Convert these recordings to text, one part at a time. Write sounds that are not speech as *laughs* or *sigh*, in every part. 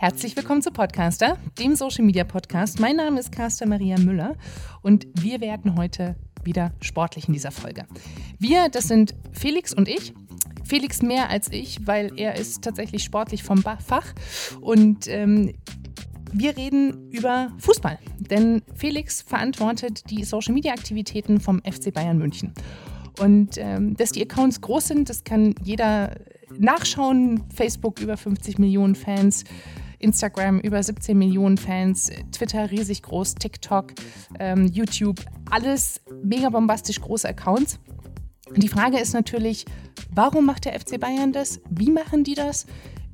Herzlich willkommen zu Podcaster, dem Social Media Podcast. Mein Name ist Caster Maria Müller und wir werden heute wieder sportlich in dieser Folge. Wir, das sind Felix und ich. Felix mehr als ich, weil er ist tatsächlich sportlich vom Fach und ähm, wir reden über Fußball, denn Felix verantwortet die Social-Media-Aktivitäten vom FC Bayern München. Und ähm, dass die Accounts groß sind, das kann jeder nachschauen. Facebook über 50 Millionen Fans, Instagram über 17 Millionen Fans, Twitter riesig groß, TikTok, ähm, YouTube, alles mega bombastisch große Accounts. Die Frage ist natürlich, warum macht der FC Bayern das? Wie machen die das?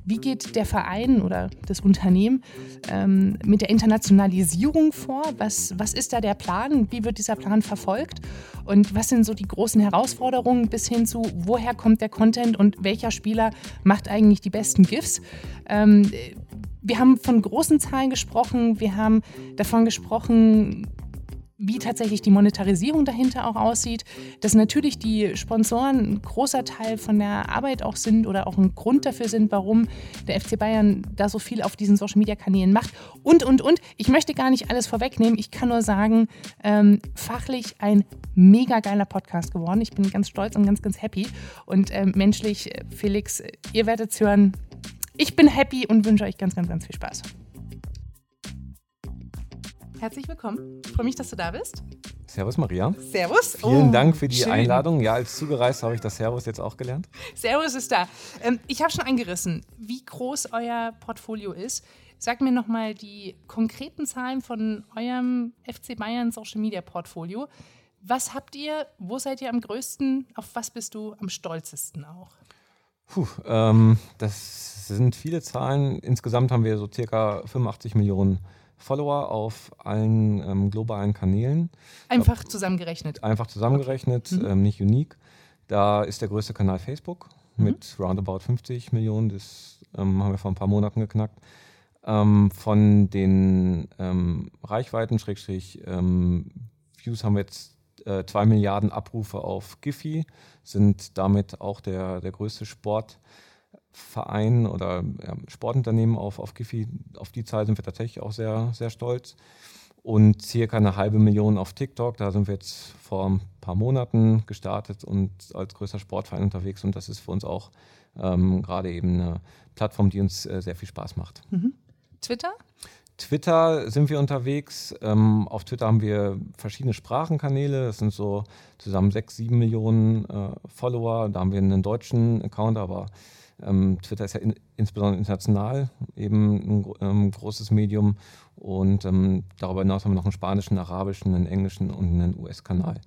Wie geht der Verein oder das Unternehmen ähm, mit der Internationalisierung vor? Was, was ist da der Plan? Wie wird dieser Plan verfolgt? Und was sind so die großen Herausforderungen bis hin zu, woher kommt der Content und welcher Spieler macht eigentlich die besten GIFs? Ähm, wir haben von großen Zahlen gesprochen, wir haben davon gesprochen, wie tatsächlich die Monetarisierung dahinter auch aussieht, dass natürlich die Sponsoren ein großer Teil von der Arbeit auch sind oder auch ein Grund dafür sind, warum der FC Bayern da so viel auf diesen Social-Media-Kanälen macht und, und, und. Ich möchte gar nicht alles vorwegnehmen. Ich kann nur sagen, ähm, fachlich ein mega geiler Podcast geworden. Ich bin ganz stolz und ganz, ganz happy. Und ähm, menschlich, Felix, ihr werdet es hören. Ich bin happy und wünsche euch ganz, ganz, ganz viel Spaß. Herzlich willkommen. Ich freue mich, dass du da bist. Servus Maria. Servus. Vielen oh, Dank für die schön. Einladung. Ja, als zugereist habe ich das Servus jetzt auch gelernt. Servus ist da. Ähm, ich habe schon angerissen, wie groß euer Portfolio ist. Sag mir nochmal die konkreten Zahlen von eurem FC Bayern Social Media Portfolio. Was habt ihr? Wo seid ihr am größten? Auf was bist du am stolzesten auch? Puh, ähm, das sind viele Zahlen. Insgesamt haben wir so circa 85 Millionen Follower auf allen ähm, globalen Kanälen. Einfach zusammengerechnet. Einfach zusammengerechnet, mhm. ähm, nicht unique. Da ist der größte Kanal Facebook mhm. mit roundabout 50 Millionen. Das ähm, haben wir vor ein paar Monaten geknackt. Ähm, von den ähm, Reichweiten, Schrägstrich, ähm, Views haben wir jetzt äh, 2 Milliarden Abrufe auf Giphy, sind damit auch der, der größte Sport. Verein oder ja, Sportunternehmen auf, auf Giphy. Auf die Zahl sind wir tatsächlich auch sehr, sehr stolz. Und circa eine halbe Million auf TikTok. Da sind wir jetzt vor ein paar Monaten gestartet und als größter Sportverein unterwegs. Und das ist für uns auch ähm, gerade eben eine Plattform, die uns äh, sehr viel Spaß macht. Mhm. Twitter? Twitter sind wir unterwegs. Ähm, auf Twitter haben wir verschiedene Sprachenkanäle. Das sind so zusammen sechs, sieben Millionen äh, Follower. Da haben wir einen deutschen Account, aber ähm, Twitter ist ja in, insbesondere international eben ein ähm, großes Medium und ähm, darüber hinaus haben wir noch einen spanischen, arabischen, einen englischen und einen US-Kanal.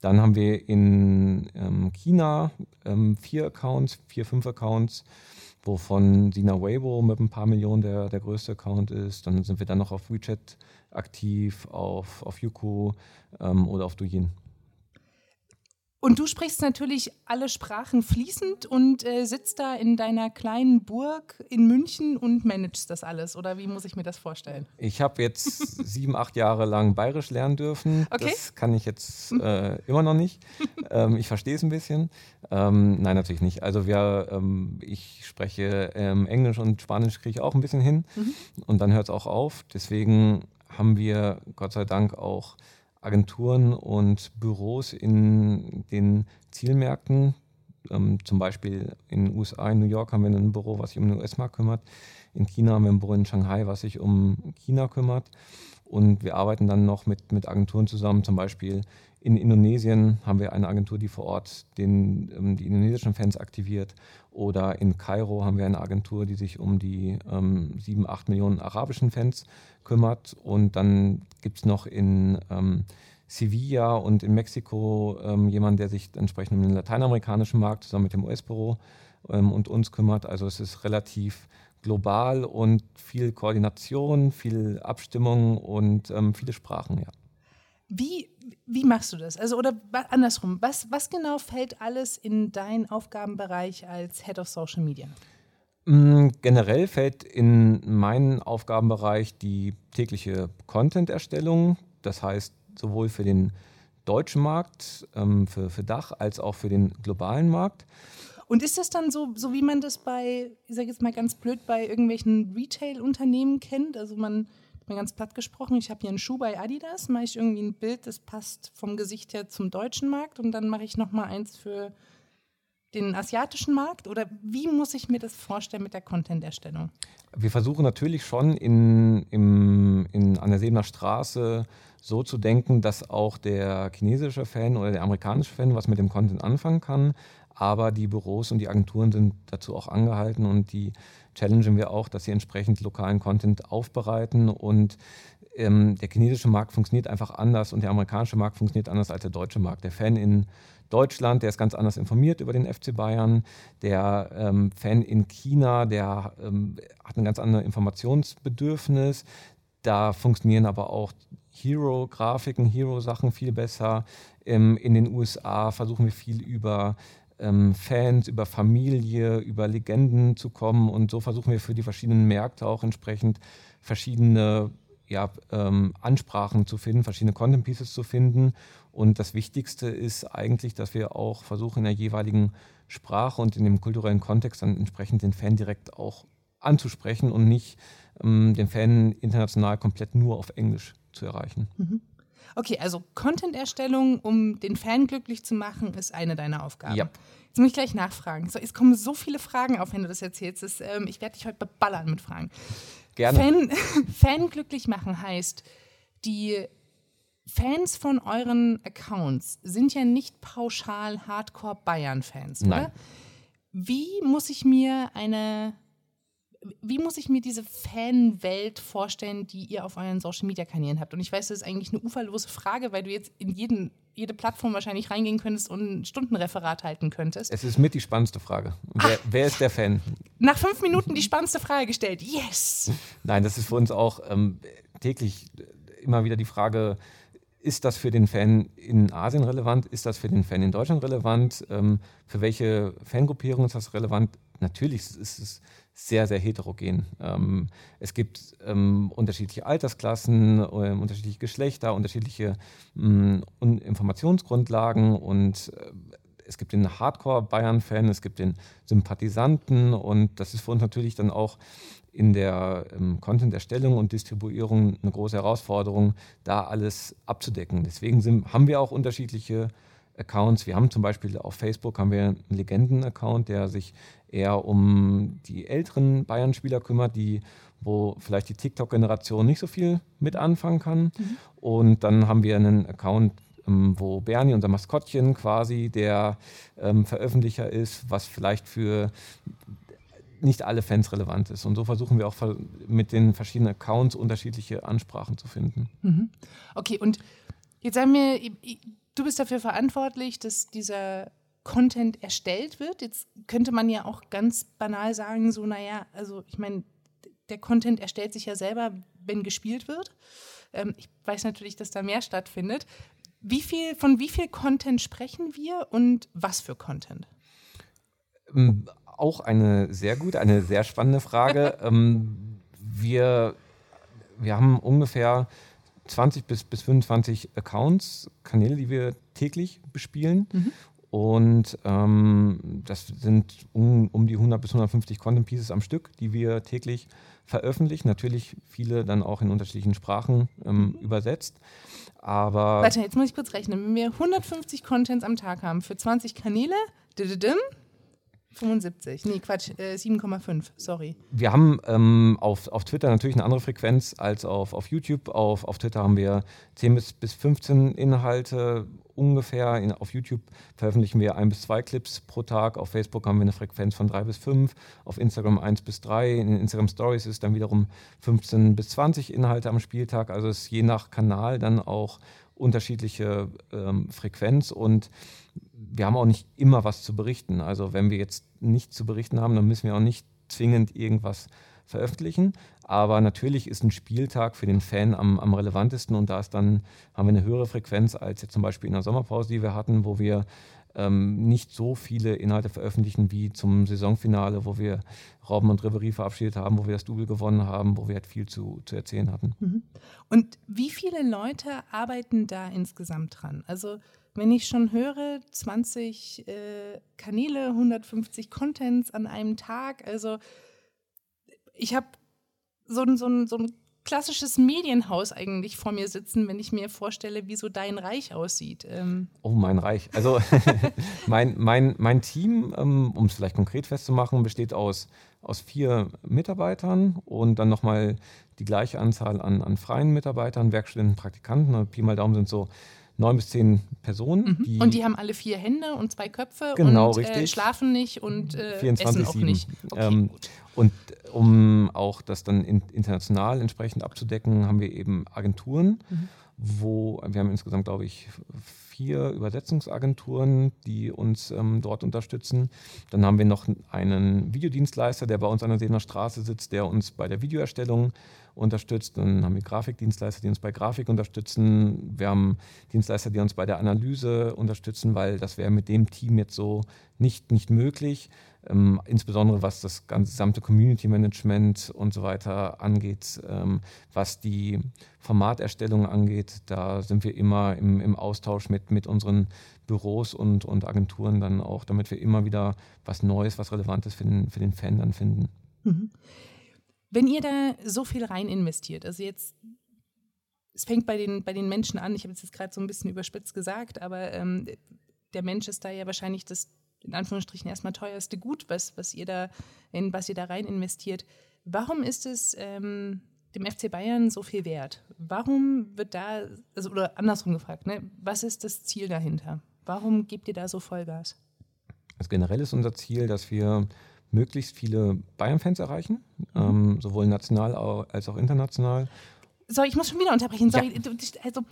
Dann haben wir in ähm, China ähm, vier Accounts, vier, fünf Accounts, wovon Sina Weibo mit ein paar Millionen der, der größte Account ist. Dann sind wir dann noch auf WeChat aktiv, auf, auf Yuku ähm, oder auf Douyin. Und du sprichst natürlich alle Sprachen fließend und äh, sitzt da in deiner kleinen Burg in München und managst das alles. Oder wie muss ich mir das vorstellen? Ich habe jetzt *laughs* sieben, acht Jahre lang Bayerisch lernen dürfen. Okay. Das kann ich jetzt äh, immer noch nicht. *laughs* ähm, ich verstehe es ein bisschen. Ähm, nein, natürlich nicht. Also wir, ähm, ich spreche ähm, Englisch und Spanisch kriege ich auch ein bisschen hin. Mhm. Und dann hört es auch auf. Deswegen haben wir Gott sei Dank auch Agenturen und Büros in den Zielmärkten. Ähm, zum Beispiel in den USA, in New York haben wir ein Büro, was sich um den US-Markt kümmert. In China haben wir ein Büro in Shanghai, was sich um China kümmert. Und wir arbeiten dann noch mit, mit Agenturen zusammen, zum Beispiel in Indonesien haben wir eine Agentur, die vor Ort den, ähm, die indonesischen Fans aktiviert. Oder in Kairo haben wir eine Agentur, die sich um die ähm, 7, 8 Millionen arabischen Fans kümmert. Und dann gibt es noch in ähm, Sevilla und in Mexiko ähm, jemanden, der sich entsprechend um den lateinamerikanischen Markt zusammen mit dem US-Büro ähm, und uns kümmert. Also es ist relativ global und viel Koordination, viel Abstimmung und ähm, viele Sprachen, ja. Wie, wie machst du das? Also, oder andersrum, was, was genau fällt alles in deinen Aufgabenbereich als Head of Social Media? Mm, generell fällt in meinen Aufgabenbereich die tägliche Content-Erstellung. Das heißt, sowohl für den deutschen Markt, ähm, für, für Dach, als auch für den globalen Markt. Und ist das dann so, so wie man das bei, ich sage jetzt mal ganz blöd, bei irgendwelchen Retail-Unternehmen kennt? Also man, mal ganz platt gesprochen, ich habe hier einen Schuh bei Adidas, mache ich irgendwie ein Bild, das passt vom Gesicht her zum deutschen Markt und dann mache ich noch mal eins für den asiatischen Markt? Oder wie muss ich mir das vorstellen mit der Content-Erstellung? Wir versuchen natürlich schon in, im, in, an der Sebener Straße so zu denken, dass auch der chinesische Fan oder der amerikanische Fan was mit dem Content anfangen kann. Aber die Büros und die Agenturen sind dazu auch angehalten und die challengen wir auch, dass sie entsprechend lokalen Content aufbereiten. Und ähm, der chinesische Markt funktioniert einfach anders und der amerikanische Markt funktioniert anders als der deutsche Markt. Der Fan in Deutschland, der ist ganz anders informiert über den FC Bayern. Der ähm, Fan in China, der ähm, hat ein ganz anderes Informationsbedürfnis. Da funktionieren aber auch Hero-Grafiken, Hero-Sachen viel besser. Ähm, in den USA versuchen wir viel über ähm, Fans, über Familie, über Legenden zu kommen. Und so versuchen wir für die verschiedenen Märkte auch entsprechend verschiedene ja, ähm, Ansprachen zu finden, verschiedene Content Pieces zu finden. Und das Wichtigste ist eigentlich, dass wir auch versuchen, in der jeweiligen Sprache und in dem kulturellen Kontext dann entsprechend den Fan direkt auch anzusprechen und nicht ähm, den Fan international komplett nur auf Englisch zu erreichen. Mhm. Okay, also Content-Erstellung, um den Fan glücklich zu machen, ist eine deiner Aufgaben. Ja. Jetzt muss ich gleich nachfragen. So, es kommen so viele Fragen auf, wenn du das erzählst. Das, ähm, ich werde dich heute beballern mit Fragen. Gerne. Fan, *laughs* Fan glücklich machen heißt, die Fans von euren Accounts sind ja nicht pauschal Hardcore-Bayern-Fans, oder? Wie muss ich mir eine wie muss ich mir diese Fanwelt vorstellen, die ihr auf euren Social Media Kanälen habt? Und ich weiß, das ist eigentlich eine uferlose Frage, weil du jetzt in jeden, jede Plattform wahrscheinlich reingehen könntest und ein Stundenreferat halten könntest. Es ist mit die spannendste Frage. Wer, wer, ist der Fan? Nach fünf Minuten die spannendste Frage gestellt. Yes! Nein, das ist für uns auch ähm, täglich immer wieder die Frage, ist das für den Fan in Asien relevant? Ist das für den Fan in Deutschland relevant? Ähm, für welche Fangruppierung ist das relevant? Natürlich ist es sehr, sehr heterogen. Ähm, es gibt ähm, unterschiedliche Altersklassen, äh, unterschiedliche Geschlechter, unterschiedliche ähm, Informationsgrundlagen und äh, es gibt den Hardcore-Bayern-Fan, es gibt den Sympathisanten und das ist für uns natürlich dann auch in der ähm, Content-Erstellung und Distribuierung eine große Herausforderung, da alles abzudecken. Deswegen sind, haben wir auch unterschiedliche Accounts. Wir haben zum Beispiel auf Facebook haben wir einen Legenden-Account, der sich eher um die älteren Bayern-Spieler kümmert, die wo vielleicht die TikTok-Generation nicht so viel mit anfangen kann. Mhm. Und dann haben wir einen Account, ähm, wo Bernie, unser Maskottchen, quasi der ähm, Veröffentlicher ist, was vielleicht für nicht alle Fans relevant ist. Und so versuchen wir auch mit den verschiedenen Accounts unterschiedliche Ansprachen zu finden. Mhm. Okay, und jetzt sagen wir, du bist dafür verantwortlich, dass dieser Content erstellt wird. Jetzt könnte man ja auch ganz banal sagen, so, naja, also ich meine, der Content erstellt sich ja selber, wenn gespielt wird. Ähm, ich weiß natürlich, dass da mehr stattfindet. Wie viel, von wie viel Content sprechen wir und was für Content? Ähm, auch eine sehr gute, eine sehr spannende Frage. *laughs* ähm, wir, wir haben ungefähr 20 bis, bis 25 Accounts, Kanäle, die wir täglich bespielen. Mhm. Und ähm, das sind um, um die 100 bis 150 Content Pieces am Stück, die wir täglich veröffentlichen. Natürlich viele dann auch in unterschiedlichen Sprachen ähm, mhm. übersetzt. Aber. Warte, jetzt muss ich kurz rechnen. Wenn wir 150 Contents am Tag haben für 20 Kanäle, 75. Nee, Quatsch, äh, 7,5, sorry. Wir haben ähm, auf, auf Twitter natürlich eine andere Frequenz als auf, auf YouTube. Auf, auf Twitter haben wir 10 bis, bis 15 Inhalte ungefähr. In, auf YouTube veröffentlichen wir ein bis zwei Clips pro Tag. Auf Facebook haben wir eine Frequenz von drei bis fünf. Auf Instagram eins bis drei. In Instagram Stories ist dann wiederum 15 bis 20 Inhalte am Spieltag. Also es ist je nach Kanal dann auch unterschiedliche ähm, Frequenz und wir haben auch nicht immer was zu berichten. Also wenn wir jetzt nichts zu berichten haben, dann müssen wir auch nicht zwingend irgendwas veröffentlichen. Aber natürlich ist ein Spieltag für den Fan am, am relevantesten und da ist dann, haben wir eine höhere Frequenz als jetzt zum Beispiel in der Sommerpause, die wir hatten, wo wir ähm, nicht so viele Inhalte veröffentlichen wie zum Saisonfinale, wo wir Robben und Ribery verabschiedet haben, wo wir das Double gewonnen haben, wo wir halt viel zu, zu erzählen hatten. Mhm. Und wie viele Leute arbeiten da insgesamt dran? Also wenn ich schon höre, 20 äh, Kanäle, 150 Contents an einem Tag, also ich habe so, so, so ein klassisches Medienhaus eigentlich vor mir sitzen, wenn ich mir vorstelle, wie so dein Reich aussieht. Ähm oh, mein Reich. Also *laughs* mein, mein, mein Team, ähm, um es vielleicht konkret festzumachen, besteht aus, aus vier Mitarbeitern und dann nochmal die gleiche Anzahl an, an freien Mitarbeitern, Werkstudenten, Praktikanten. Pi mal Daumen sind so neun bis zehn Personen. Mhm. Die und die haben alle vier Hände und zwei Köpfe genau, und äh, schlafen nicht und äh, 24, essen auch 7. nicht. Okay, ähm, und um auch das dann in, international entsprechend abzudecken, haben wir eben Agenturen, mhm. Wo wir haben insgesamt, glaube ich, vier Übersetzungsagenturen, die uns ähm, dort unterstützen. Dann haben wir noch einen Videodienstleister, der bei uns an der Seener Straße sitzt, der uns bei der Videoerstellung unterstützt. Dann haben wir Grafikdienstleister, die uns bei Grafik unterstützen. Wir haben Dienstleister, die uns bei der Analyse unterstützen, weil das wäre mit dem Team jetzt so nicht, nicht möglich. Ähm, insbesondere was das gesamte Community Management und so weiter angeht, ähm, was die Formaterstellung angeht, da sind wir immer im, im Austausch mit, mit unseren Büros und, und Agenturen dann auch, damit wir immer wieder was Neues, was Relevantes für den, für den Fan dann finden. Mhm. Wenn ihr da so viel rein investiert, also jetzt, es fängt bei den, bei den Menschen an, ich habe es jetzt gerade so ein bisschen überspitzt gesagt, aber ähm, der Mensch ist da ja wahrscheinlich das, in Anführungsstrichen, erstmal teuerste Gut, was, was ihr da, in was ihr da rein investiert. Warum ist es ähm, dem FC Bayern so viel wert? Warum wird da, also, oder andersrum gefragt, ne, was ist das Ziel dahinter? Warum gebt ihr da so Vollgas? Also generell ist unser Ziel, dass wir möglichst viele Bayern-Fans erreichen, mhm. ähm, sowohl national als auch international. Sorry, ich muss schon wieder unterbrechen. Sorry, ja. also,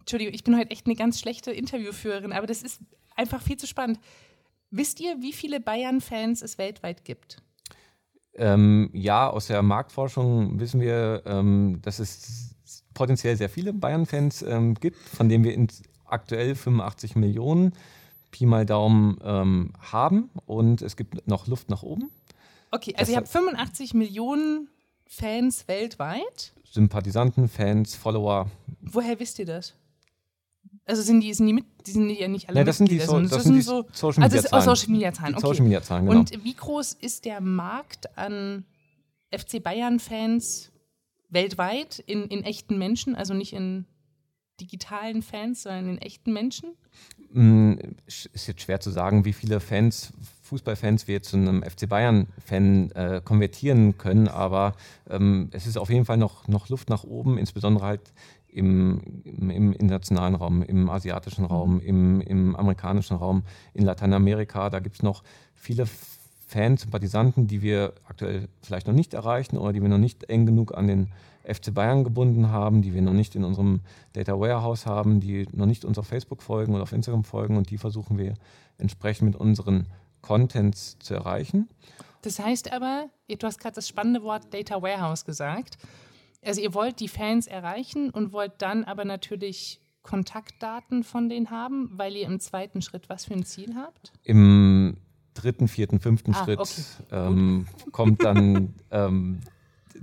Entschuldigung, ich bin heute echt eine ganz schlechte Interviewführerin, aber das ist einfach viel zu spannend. Wisst ihr, wie viele Bayern-Fans es weltweit gibt? Ähm, ja, aus der Marktforschung wissen wir, ähm, dass es potenziell sehr viele Bayern-Fans ähm, gibt, von denen wir aktuell 85 Millionen Pi mal Daumen ähm, haben und es gibt noch Luft nach oben. Okay, also das ihr habt 85 Millionen Fans weltweit? Sympathisanten, Fans, Follower. Woher wisst ihr das? Also sind die, sind die, mit, die sind ja nicht alle ja, das sind die, so, das, das sind die so, Social Media also Zahlen. Social Media Zahlen. Okay. Social Media Zahlen, genau. Und wie groß ist der Markt an FC Bayern Fans weltweit in, in echten Menschen, also nicht in digitalen Fans, sondern in echten Menschen? Mm, ist jetzt schwer zu sagen, wie viele Fans, Fußballfans wir zu einem FC Bayern-Fan äh, konvertieren können, aber ähm, es ist auf jeden Fall noch, noch Luft nach oben, insbesondere halt im, im, im internationalen Raum, im asiatischen mhm. Raum, im, im amerikanischen Raum, in Lateinamerika. Da gibt es noch viele Fans, Sympathisanten, die wir aktuell vielleicht noch nicht erreichen oder die wir noch nicht eng genug an den FC Bayern gebunden haben, die wir noch nicht in unserem Data Warehouse haben, die noch nicht uns auf Facebook folgen oder auf Instagram folgen und die versuchen wir entsprechend mit unseren Contents zu erreichen. Das heißt aber, du hast gerade das spannende Wort Data Warehouse gesagt. Also ihr wollt die Fans erreichen und wollt dann aber natürlich Kontaktdaten von denen haben, weil ihr im zweiten Schritt was für ein Ziel habt? Im dritten, vierten, fünften ah, Schritt okay. ähm, kommt dann *laughs* ähm,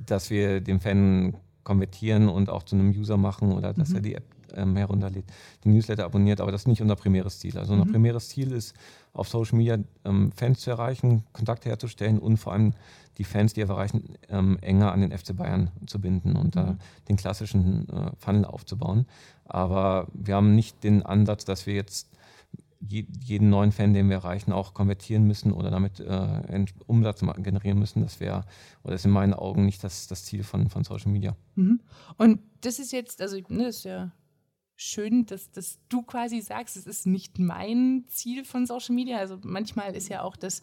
dass wir den Fan konvertieren und auch zu einem User machen oder dass mhm. er die App ähm, herunterlädt, die Newsletter abonniert, aber das ist nicht unser primäres Ziel. Also unser mhm. primäres Ziel ist, auf Social Media ähm, Fans zu erreichen, Kontakte herzustellen und vor allem die Fans, die wir erreichen, ähm, enger an den FC Bayern zu binden und mhm. den klassischen äh, Funnel aufzubauen. Aber wir haben nicht den Ansatz, dass wir jetzt jeden neuen Fan, den wir erreichen, auch konvertieren müssen oder damit äh, Umsatz generieren müssen. Das wäre, oder ist in meinen Augen nicht das, das Ziel von, von Social Media. Mhm. Und das ist jetzt, also ne, das ist ja schön, dass, dass du quasi sagst, es ist nicht mein Ziel von Social Media. Also manchmal ist ja auch das,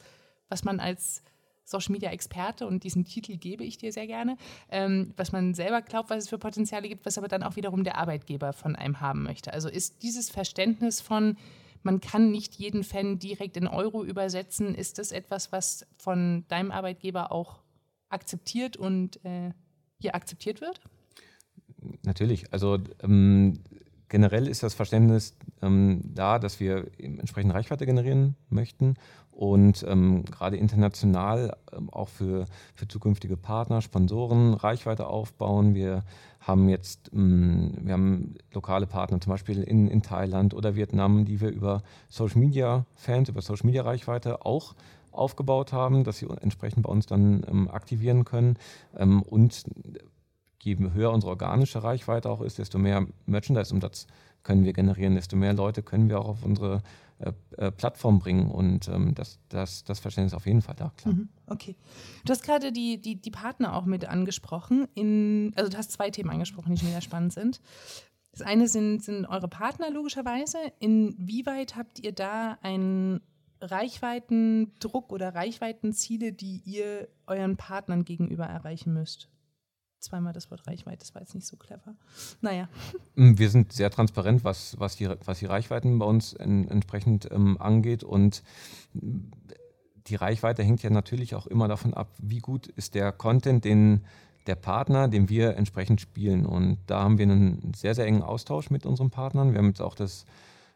was man als Social Media Experte und diesen Titel gebe ich dir sehr gerne, ähm, was man selber glaubt, was es für Potenziale gibt, was aber dann auch wiederum der Arbeitgeber von einem haben möchte. Also ist dieses Verständnis von, man kann nicht jeden Fan direkt in Euro übersetzen. Ist das etwas, was von deinem Arbeitgeber auch akzeptiert und äh, hier akzeptiert wird? Natürlich. Also ähm, generell ist das Verständnis ähm, da, dass wir entsprechend Reichweite generieren möchten und ähm, gerade international ähm, auch für, für zukünftige Partner, Sponsoren Reichweite aufbauen. Wir haben jetzt ähm, wir haben lokale Partner, zum Beispiel in, in Thailand oder Vietnam, die wir über Social Media Fans, über Social Media Reichweite auch aufgebaut haben, dass sie entsprechend bei uns dann ähm, aktivieren können. Ähm, und je höher unsere organische Reichweite auch ist, desto mehr Merchandise-Umsatz können wir generieren, desto mehr Leute können wir auch auf unsere äh, äh, Plattform bringen. Und ähm, das, das, das Verständnis ist auf jeden Fall da, klar. Mhm, okay. Du hast gerade die, die, die Partner auch mit angesprochen. In, also du hast zwei Themen angesprochen, die wieder spannend sind. Das eine sind, sind eure Partner logischerweise. Inwieweit habt ihr da einen Reichweitendruck oder Reichweitenziele, die ihr euren Partnern gegenüber erreichen müsst? Zweimal das Wort Reichweite, das war jetzt nicht so clever. Naja. Mm, wir sind sehr transparent, was, was, die, was die Reichweiten bei uns in, entsprechend ähm, angeht und die Reichweite hängt ja natürlich auch immer davon ab, wie gut ist der Content, den der Partner, den wir entsprechend spielen. Und da haben wir einen sehr, sehr engen Austausch mit unseren Partnern. Wir haben jetzt auch das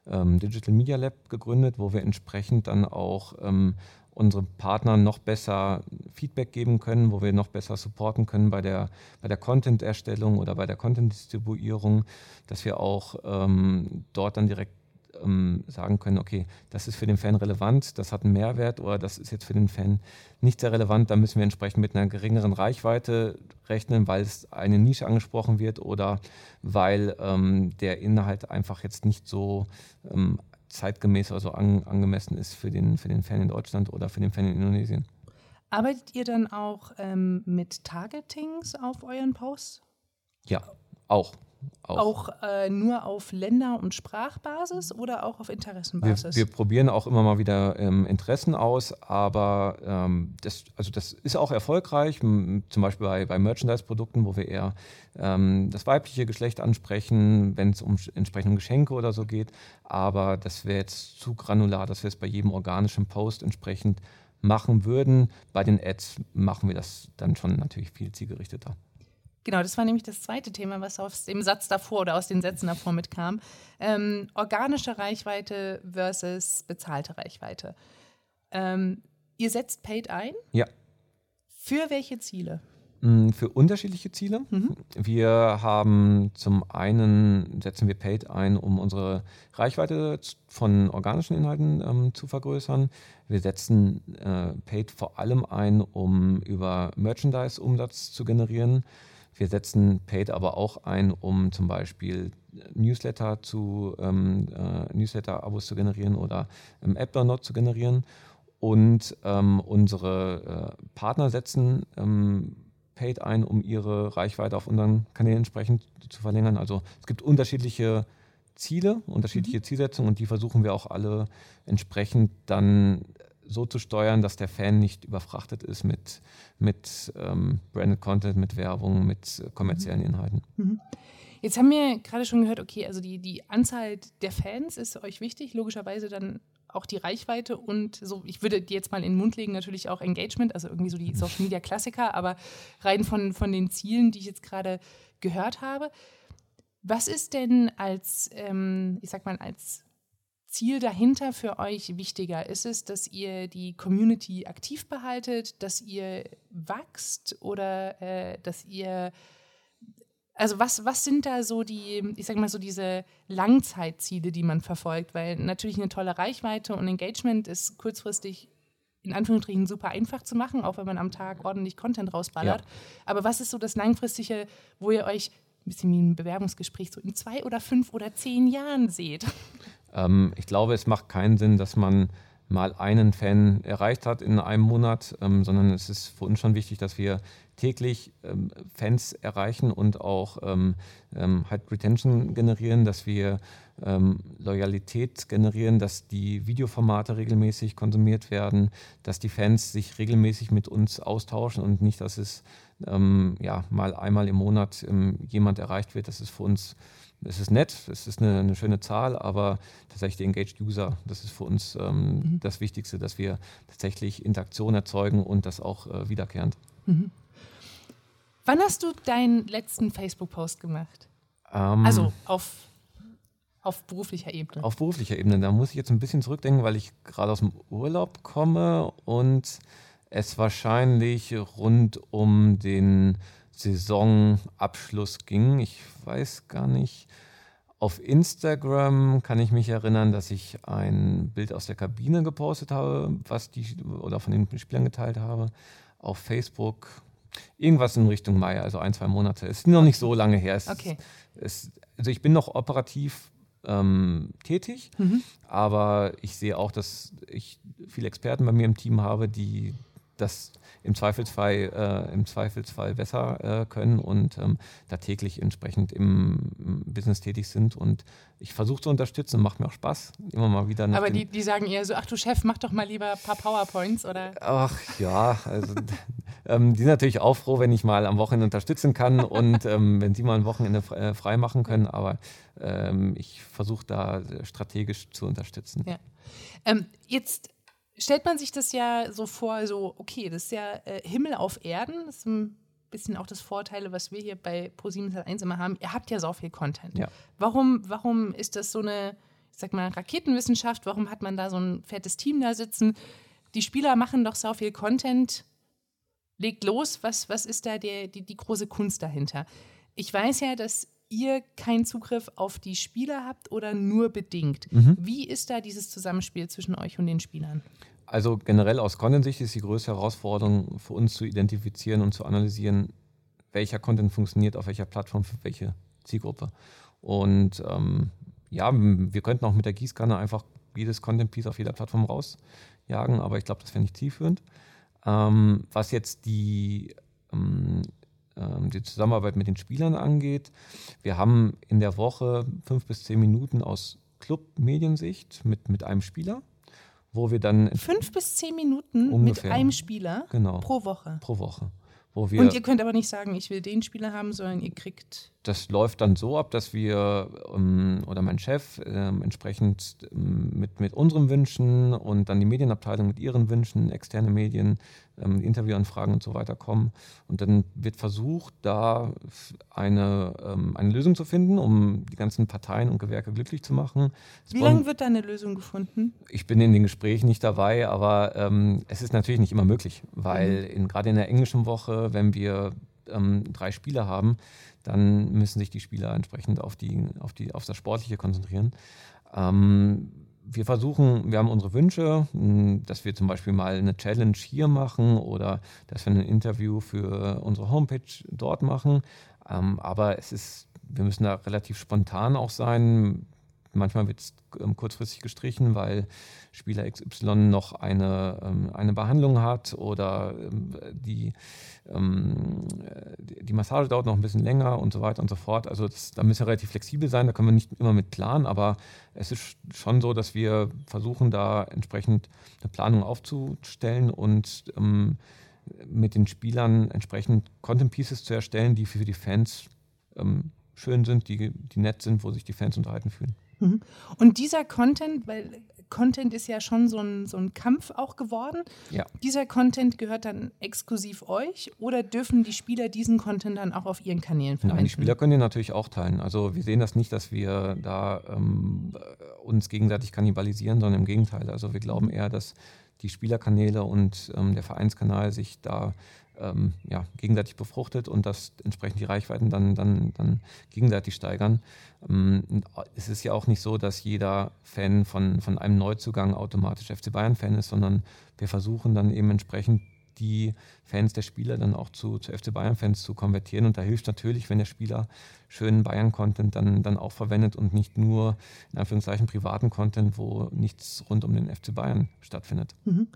ähm, Digital Media Lab gegründet, wo wir entsprechend dann auch ähm, unseren Partnern noch besser Feedback geben können, wo wir noch besser supporten können bei der, bei der Content-Erstellung oder bei der Content-Distribuierung, dass wir auch ähm, dort dann direkt ähm, sagen können, okay, das ist für den Fan relevant, das hat einen Mehrwert oder das ist jetzt für den Fan nicht sehr relevant, da müssen wir entsprechend mit einer geringeren Reichweite rechnen, weil es eine Nische angesprochen wird oder weil ähm, der Inhalt einfach jetzt nicht so ähm, zeitgemäß oder so an, angemessen ist für den, für den Fan in Deutschland oder für den Fan in Indonesien. Arbeitet ihr dann auch ähm, mit Targetings auf euren Posts? Ja, auch. Auch, auch äh, nur auf Länder- und Sprachbasis oder auch auf Interessenbasis? Wir, wir probieren auch immer mal wieder ähm, Interessen aus, aber ähm, das, also das ist auch erfolgreich, zum Beispiel bei, bei Merchandise-Produkten, wo wir eher ähm, das weibliche Geschlecht ansprechen, wenn es um entsprechende Geschenke oder so geht. Aber das wäre jetzt zu granular, dass wir es bei jedem organischen Post entsprechend machen würden. Bei den Ads machen wir das dann schon natürlich viel zielgerichteter. Genau, das war nämlich das zweite Thema, was aus dem Satz davor oder aus den Sätzen davor mitkam. Ähm, organische Reichweite versus bezahlte Reichweite. Ähm, ihr setzt Paid ein? Ja. Für welche Ziele? Mm, für unterschiedliche Ziele. Mhm. Wir haben zum einen setzen wir Paid ein, um unsere Reichweite von organischen Inhalten ähm, zu vergrößern. Wir setzen äh, Paid vor allem ein, um über Merchandise-Umsatz zu generieren. Wir setzen Paid aber auch ein, um zum Beispiel Newsletter zu ähm, äh, Newsletter-Abos zu generieren oder ähm, App-Download zu generieren. Und ähm, unsere äh, Partner setzen ähm, Paid ein, um ihre Reichweite auf unseren Kanälen entsprechend zu verlängern. Also es gibt unterschiedliche Ziele, unterschiedliche mhm. Zielsetzungen und die versuchen wir auch alle entsprechend dann so zu steuern, dass der Fan nicht überfrachtet ist mit, mit ähm, Branded Content, mit Werbung, mit äh, kommerziellen mhm. Inhalten. Mhm. Jetzt haben wir gerade schon gehört, okay, also die, die Anzahl der Fans ist euch wichtig, logischerweise dann auch die Reichweite und so, ich würde dir jetzt mal in den Mund legen, natürlich auch Engagement, also irgendwie so die *laughs* Social Media Klassiker, aber rein von, von den Zielen, die ich jetzt gerade gehört habe. Was ist denn als, ähm, ich sag mal, als Ziel dahinter für euch wichtiger? Ist es, dass ihr die Community aktiv behaltet, dass ihr wächst oder äh, dass ihr also was, was sind da so die, ich sag mal so diese Langzeitziele, die man verfolgt? Weil natürlich eine tolle Reichweite und Engagement ist kurzfristig in Anführungsstrichen super einfach zu machen, auch wenn man am Tag ordentlich Content rausballert. Ja. Aber was ist so das Langfristige, wo ihr euch ein bisschen wie ein Bewerbungsgespräch so in zwei oder fünf oder zehn Jahren seht? Ähm, ich glaube, es macht keinen Sinn, dass man mal einen Fan erreicht hat in einem Monat, ähm, sondern es ist für uns schon wichtig, dass wir täglich ähm, Fans erreichen und auch ähm, ähm halt Retention generieren, dass wir ähm, Loyalität generieren, dass die Videoformate regelmäßig konsumiert werden, dass die Fans sich regelmäßig mit uns austauschen und nicht, dass es ähm, ja, mal einmal im Monat jemand erreicht wird. Das ist für uns es ist nett, es ist eine, eine, schöne Zahl, aber tatsächlich die Engaged User, das ist für uns ähm, mhm. das Wichtigste, dass wir tatsächlich Interaktion erzeugen und das auch äh, wiederkehrend. Mhm. Wann hast du deinen letzten Facebook-Post gemacht? Ähm, also auf, Auf beruflicher Ebene. Auf beruflicher Ebene. Da muss ich jetzt ein bisschen zurückdenken, weil ich gerade aus dem Urlaub komme und es wahrscheinlich rund um den Saisonabschluss ging. Ich weiß gar nicht. Auf Instagram kann ich mich erinnern, dass ich ein Bild aus der Kabine gepostet habe, was die oder von den Spielern geteilt habe. Auf Facebook irgendwas in Richtung Mai, also ein, zwei Monate. Es ist noch nicht so lange her. Es, okay. Es, also ich bin noch operativ ähm, tätig, mhm. aber ich sehe auch, dass ich viele Experten bei mir im Team habe, die das im Zweifelsfall, äh, im Zweifelsfall besser äh, können und ähm, da täglich entsprechend im, im, Business tätig sind. Und ich versuche zu unterstützen, macht mir auch Spaß, immer mal wieder. Aber die, die sagen eher so, ach du Chef, mach doch mal lieber ein paar PowerPoints, oder? Ach ja, also *laughs* ähm, die sind natürlich auch froh, wenn ich mal am Wochenende unterstützen kann und ähm, wenn sie mal ein Wochenende äh, frei machen können. Aber ähm, ich versuche da strategisch zu unterstützen. Ja. Ähm, jetzt stellt man sich das ja so vor, so, okay, das ist ja äh, Himmel auf Erden. Das ist ein bisschen auch das Vorteile, was wir hier bei Pro7 1 immer haben. Ihr habt ja so viel Content. Ja. Warum, warum ist das so eine, ich sag mal, Raketenwissenschaft? Warum hat man da so ein fettes Team da sitzen? Die Spieler machen doch so viel Content. Legt los, was, was ist da der, die, die große Kunst dahinter? Ich weiß ja, dass ihr keinen Zugriff auf die Spieler habt oder nur bedingt. Mhm. Wie ist da dieses Zusammenspiel zwischen euch und den Spielern? Also generell aus Content-Sicht ist die größte Herausforderung für uns zu identifizieren und zu analysieren, welcher Content funktioniert auf welcher Plattform für welche Zielgruppe. Und ähm, ja, wir könnten auch mit der Gießkanne einfach jedes Content-Piece auf jeder Plattform rausjagen, aber ich glaube, das wäre nicht zielführend. Ähm, was jetzt die ähm, die Zusammenarbeit mit den Spielern angeht. Wir haben in der Woche fünf bis zehn Minuten aus Club-Mediensicht mit, mit einem Spieler, wo wir dann. Fünf bis zehn Minuten ungefähr, mit einem Spieler genau, pro Woche. Pro Woche. Und ihr könnt aber nicht sagen, ich will den Spieler haben, sondern ihr kriegt das läuft dann so ab, dass wir ähm, oder mein Chef ähm, entsprechend ähm, mit, mit unseren Wünschen und dann die Medienabteilung mit ihren Wünschen, externe Medien, ähm, Interviewanfragen und so weiter kommen. Und dann wird versucht, da eine, ähm, eine Lösung zu finden, um die ganzen Parteien und Gewerke glücklich zu machen. Wie lange wird da eine Lösung gefunden? Ich bin in den Gesprächen nicht dabei, aber ähm, es ist natürlich nicht immer möglich, weil mhm. gerade in der englischen Woche, wenn wir drei Spieler haben, dann müssen sich die Spieler entsprechend auf, die, auf, die, auf das Sportliche konzentrieren. Ähm, wir versuchen, wir haben unsere Wünsche, hm, dass wir zum Beispiel mal eine Challenge hier machen oder dass wir ein Interview für unsere Homepage dort machen. Ähm, aber es ist, wir müssen da relativ spontan auch sein. Manchmal wird es ähm, kurzfristig gestrichen, weil Spieler XY noch eine, ähm, eine Behandlung hat oder ähm, die, die Massage dauert noch ein bisschen länger und so weiter und so fort. Also das, da müssen wir relativ flexibel sein, da können wir nicht immer mit planen, aber es ist schon so, dass wir versuchen, da entsprechend eine Planung aufzustellen und mit den Spielern entsprechend Content Pieces zu erstellen, die für die Fans schön sind, die, die nett sind, wo sich die Fans unterhalten fühlen. Mhm. Und dieser Content, weil Content ist ja schon so ein, so ein Kampf auch geworden. Ja. Dieser Content gehört dann exklusiv euch oder dürfen die Spieler diesen Content dann auch auf ihren Kanälen verwenden? Nein, die Spieler können den natürlich auch teilen. Also wir sehen das nicht, dass wir da ähm, uns gegenseitig kannibalisieren, sondern im Gegenteil. Also wir glauben eher, dass die Spielerkanäle und ähm, der Vereinskanal sich da ähm, ja, gegenseitig befruchtet und dass entsprechend die Reichweiten dann, dann, dann gegenseitig steigern. Ähm, es ist ja auch nicht so, dass jeder Fan von, von einem Neuzugang automatisch FC Bayern-Fan ist, sondern wir versuchen dann eben entsprechend die Fans der Spieler dann auch zu, zu FC Bayern-Fans zu konvertieren. Und da hilft natürlich, wenn der Spieler schönen Bayern-Content dann, dann auch verwendet und nicht nur in Anführungszeichen privaten Content, wo nichts rund um den FC Bayern stattfindet. Mhm.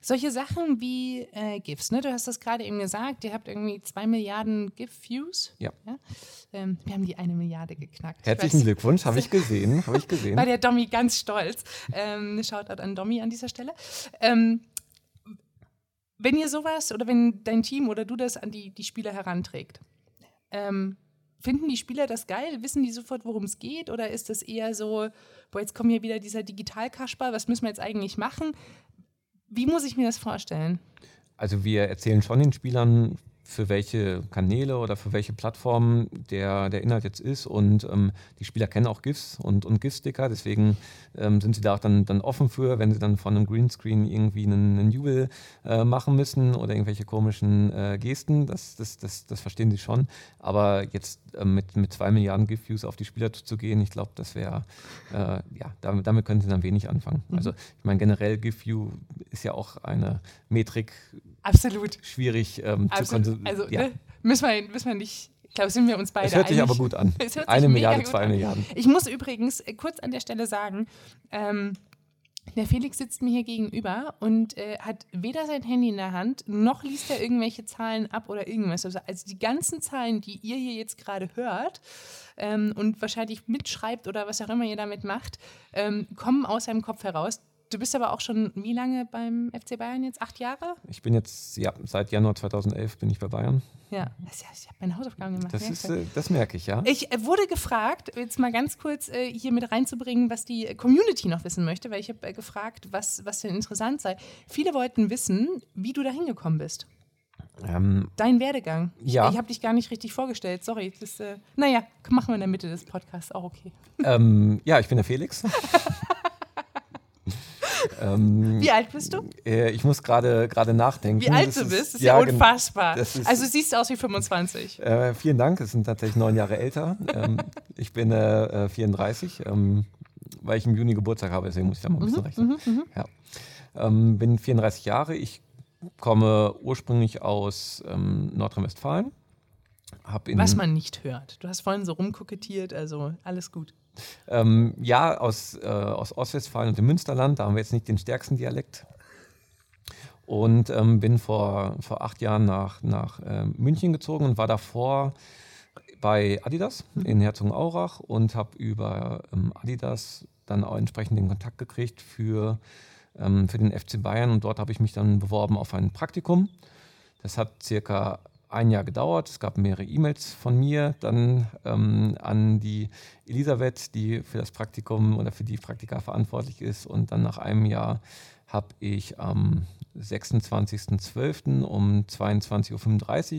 Solche Sachen wie äh, GIFs, ne? du hast das gerade eben gesagt, ihr habt irgendwie zwei Milliarden GIF-Views. Ja. ja? Ähm, wir haben die eine Milliarde geknackt. Herzlichen Glückwunsch, habe ich *laughs* gesehen. Hab ich gesehen. War der Domi ganz stolz. Ähm, Shoutout an Domi an dieser Stelle. Ähm, wenn ihr sowas oder wenn dein Team oder du das an die, die Spieler heranträgt, ähm, finden die Spieler das geil? Wissen die sofort, worum es geht? Oder ist das eher so, boah, jetzt kommt hier wieder dieser Digitalkasper, was müssen wir jetzt eigentlich machen? Wie muss ich mir das vorstellen? Also wir erzählen schon den Spielern für welche Kanäle oder für welche Plattformen der, der Inhalt jetzt ist. Und ähm, die Spieler kennen auch GIFs und, und GIF-Sticker, deswegen ähm, sind sie da auch dann, dann offen für, wenn sie dann von einem Greenscreen irgendwie einen, einen Jubel äh, machen müssen oder irgendwelche komischen äh, Gesten. Das, das, das, das verstehen sie schon. Aber jetzt äh, mit, mit zwei Milliarden GIF-Views auf die Spieler zu gehen, ich glaube, das wäre, äh, ja, damit, damit können sie dann wenig anfangen. Mhm. Also ich meine, generell GIF-View ist ja auch eine Metrik, Absolut. schwierig ähm, Absolut. zu Also ja. ne, müssen, wir, müssen wir nicht ich glaube, sind wir uns beide einig. Es hört sich aber gut an. *laughs* Eine Milliarde, zwei Milliarden. Ich muss übrigens äh, kurz an der Stelle sagen, ähm, der Felix sitzt mir hier gegenüber und äh, hat weder sein Handy in der Hand, noch liest er irgendwelche Zahlen ab oder irgendwas. Also, also die ganzen Zahlen, die ihr hier jetzt gerade hört ähm, und wahrscheinlich mitschreibt oder was auch immer ihr damit macht, ähm, kommen aus seinem Kopf heraus. Du bist aber auch schon wie lange beim FC Bayern jetzt? Acht Jahre? Ich bin jetzt, ja, seit Januar 2011 bin ich bei Bayern. Ja, ich habe meine Hausaufgaben gemacht. Das, ist, äh, das merke ich, ja. Ich äh, wurde gefragt, jetzt mal ganz kurz äh, hier mit reinzubringen, was die Community noch wissen möchte, weil ich habe gefragt, was, was denn interessant sei. Viele wollten wissen, wie du da hingekommen bist. Ähm, Dein Werdegang. Ja. Ich habe dich gar nicht richtig vorgestellt, sorry. Das, äh, naja, machen wir in der Mitte des Podcasts, auch okay. Ähm, ja, ich bin der Felix. *laughs* Ähm, Wie alt bist du? Äh, ich muss gerade nachdenken. Wie alt das du bist, ist, ja, ja unfassbar. Ist, also siehst du aus wie 25. Äh, vielen Dank, es sind tatsächlich neun Jahre älter. ähm, *laughs* ich bin äh, 34, ähm, weil ich im Juni Geburtstag habe, deswegen muss ich da mal ein bisschen mhm, rechnen. Mhm, mhm. ja. Ähm, bin 34 Jahre, ich komme ursprünglich aus ähm, Nordrhein-Westfalen. Was man nicht hört. Du hast vorhin so rumkokettiert, also alles gut. Ähm, ja, aus, äh, aus Ostwestfalen und dem Münsterland, da haben wir jetzt nicht den stärksten Dialekt. Und ähm, bin vor, vor acht Jahren nach, nach äh, München gezogen und war davor bei Adidas in Herzogenaurach und habe über ähm, Adidas dann auch entsprechend den Kontakt gekriegt für, ähm, für den FC Bayern und dort habe ich mich dann beworben auf ein Praktikum. Das hat circa ein Jahr gedauert. Es gab mehrere E-Mails von mir dann ähm, an die Elisabeth, die für das Praktikum oder für die Praktika verantwortlich ist. Und dann nach einem Jahr habe ich am 26.12. um 22.35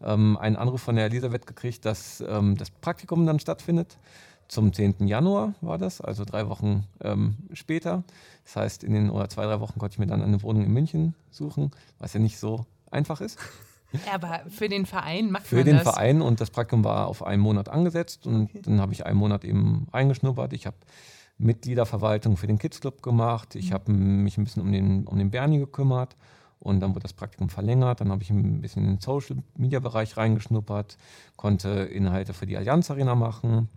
Uhr ähm, einen Anruf von der Elisabeth gekriegt, dass ähm, das Praktikum dann stattfindet. Zum 10. Januar war das, also drei Wochen ähm, später. Das heißt, in den oder zwei, drei Wochen konnte ich mir dann eine Wohnung in München suchen, was ja nicht so einfach ist. Aber für den Verein macht für man das? Für den Verein und das Praktikum war auf einen Monat angesetzt und okay. dann habe ich einen Monat eben reingeschnuppert. Ich habe Mitgliederverwaltung für den Kids Club gemacht. Ich mhm. habe mich ein bisschen um den, um den Bernie gekümmert und dann wurde das Praktikum verlängert. Dann habe ich ein bisschen in den Social Media Bereich reingeschnuppert, konnte Inhalte für die Allianz Arena machen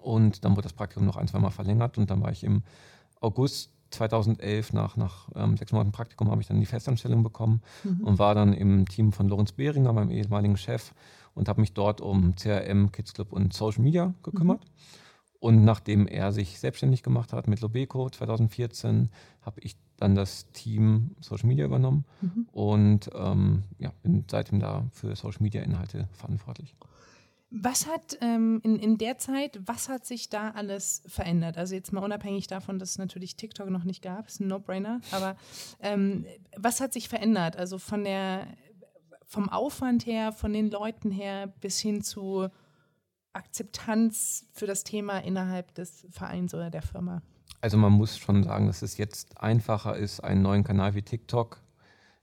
und dann wurde das Praktikum noch ein, zwei Mal verlängert und dann war ich im August 2011 nach, nach ähm, sechs Monaten Praktikum habe ich dann die Festanstellung bekommen mhm. und war dann im Team von Lorenz Behringer, meinem ehemaligen Chef, und habe mich dort um CRM, Kids Club und Social Media gekümmert. Mhm. Und nachdem er sich selbstständig gemacht hat mit Lobeco 2014, habe ich dann das Team Social Media übernommen mhm. und ähm, ja, bin seitdem da für Social Media Inhalte verantwortlich. Was hat ähm, in, in der Zeit, was hat sich da alles verändert? Also jetzt mal unabhängig davon, dass es natürlich TikTok noch nicht gab, ist ein No-Brainer, aber ähm, was hat sich verändert? Also von der, vom Aufwand her, von den Leuten her bis hin zu Akzeptanz für das Thema innerhalb des Vereins oder der Firma? Also man muss schon sagen, dass es jetzt einfacher ist, einen neuen Kanal wie TikTok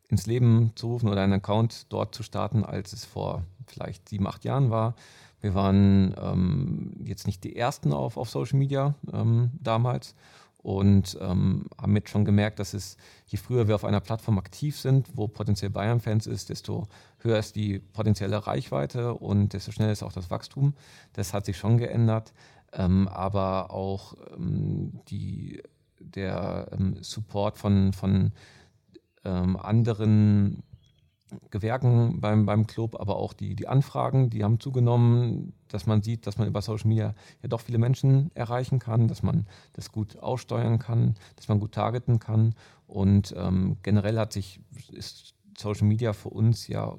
ins Leben zu rufen oder einen Account dort zu starten, als es vor vielleicht sieben, acht Jahren war. Wir waren ähm, jetzt nicht die Ersten auf, auf Social Media ähm, damals und ähm, haben jetzt schon gemerkt, dass es, je früher wir auf einer Plattform aktiv sind, wo potenziell Bayern-Fans ist, desto höher ist die potenzielle Reichweite und desto schneller ist auch das Wachstum. Das hat sich schon geändert, ähm, aber auch ähm, die, der ähm, Support von, von anderen Gewerken beim, beim Club, aber auch die, die Anfragen, die haben zugenommen, dass man sieht, dass man über Social Media ja doch viele Menschen erreichen kann, dass man das gut aussteuern kann, dass man gut targeten kann. Und ähm, generell hat sich, ist Social Media für uns ja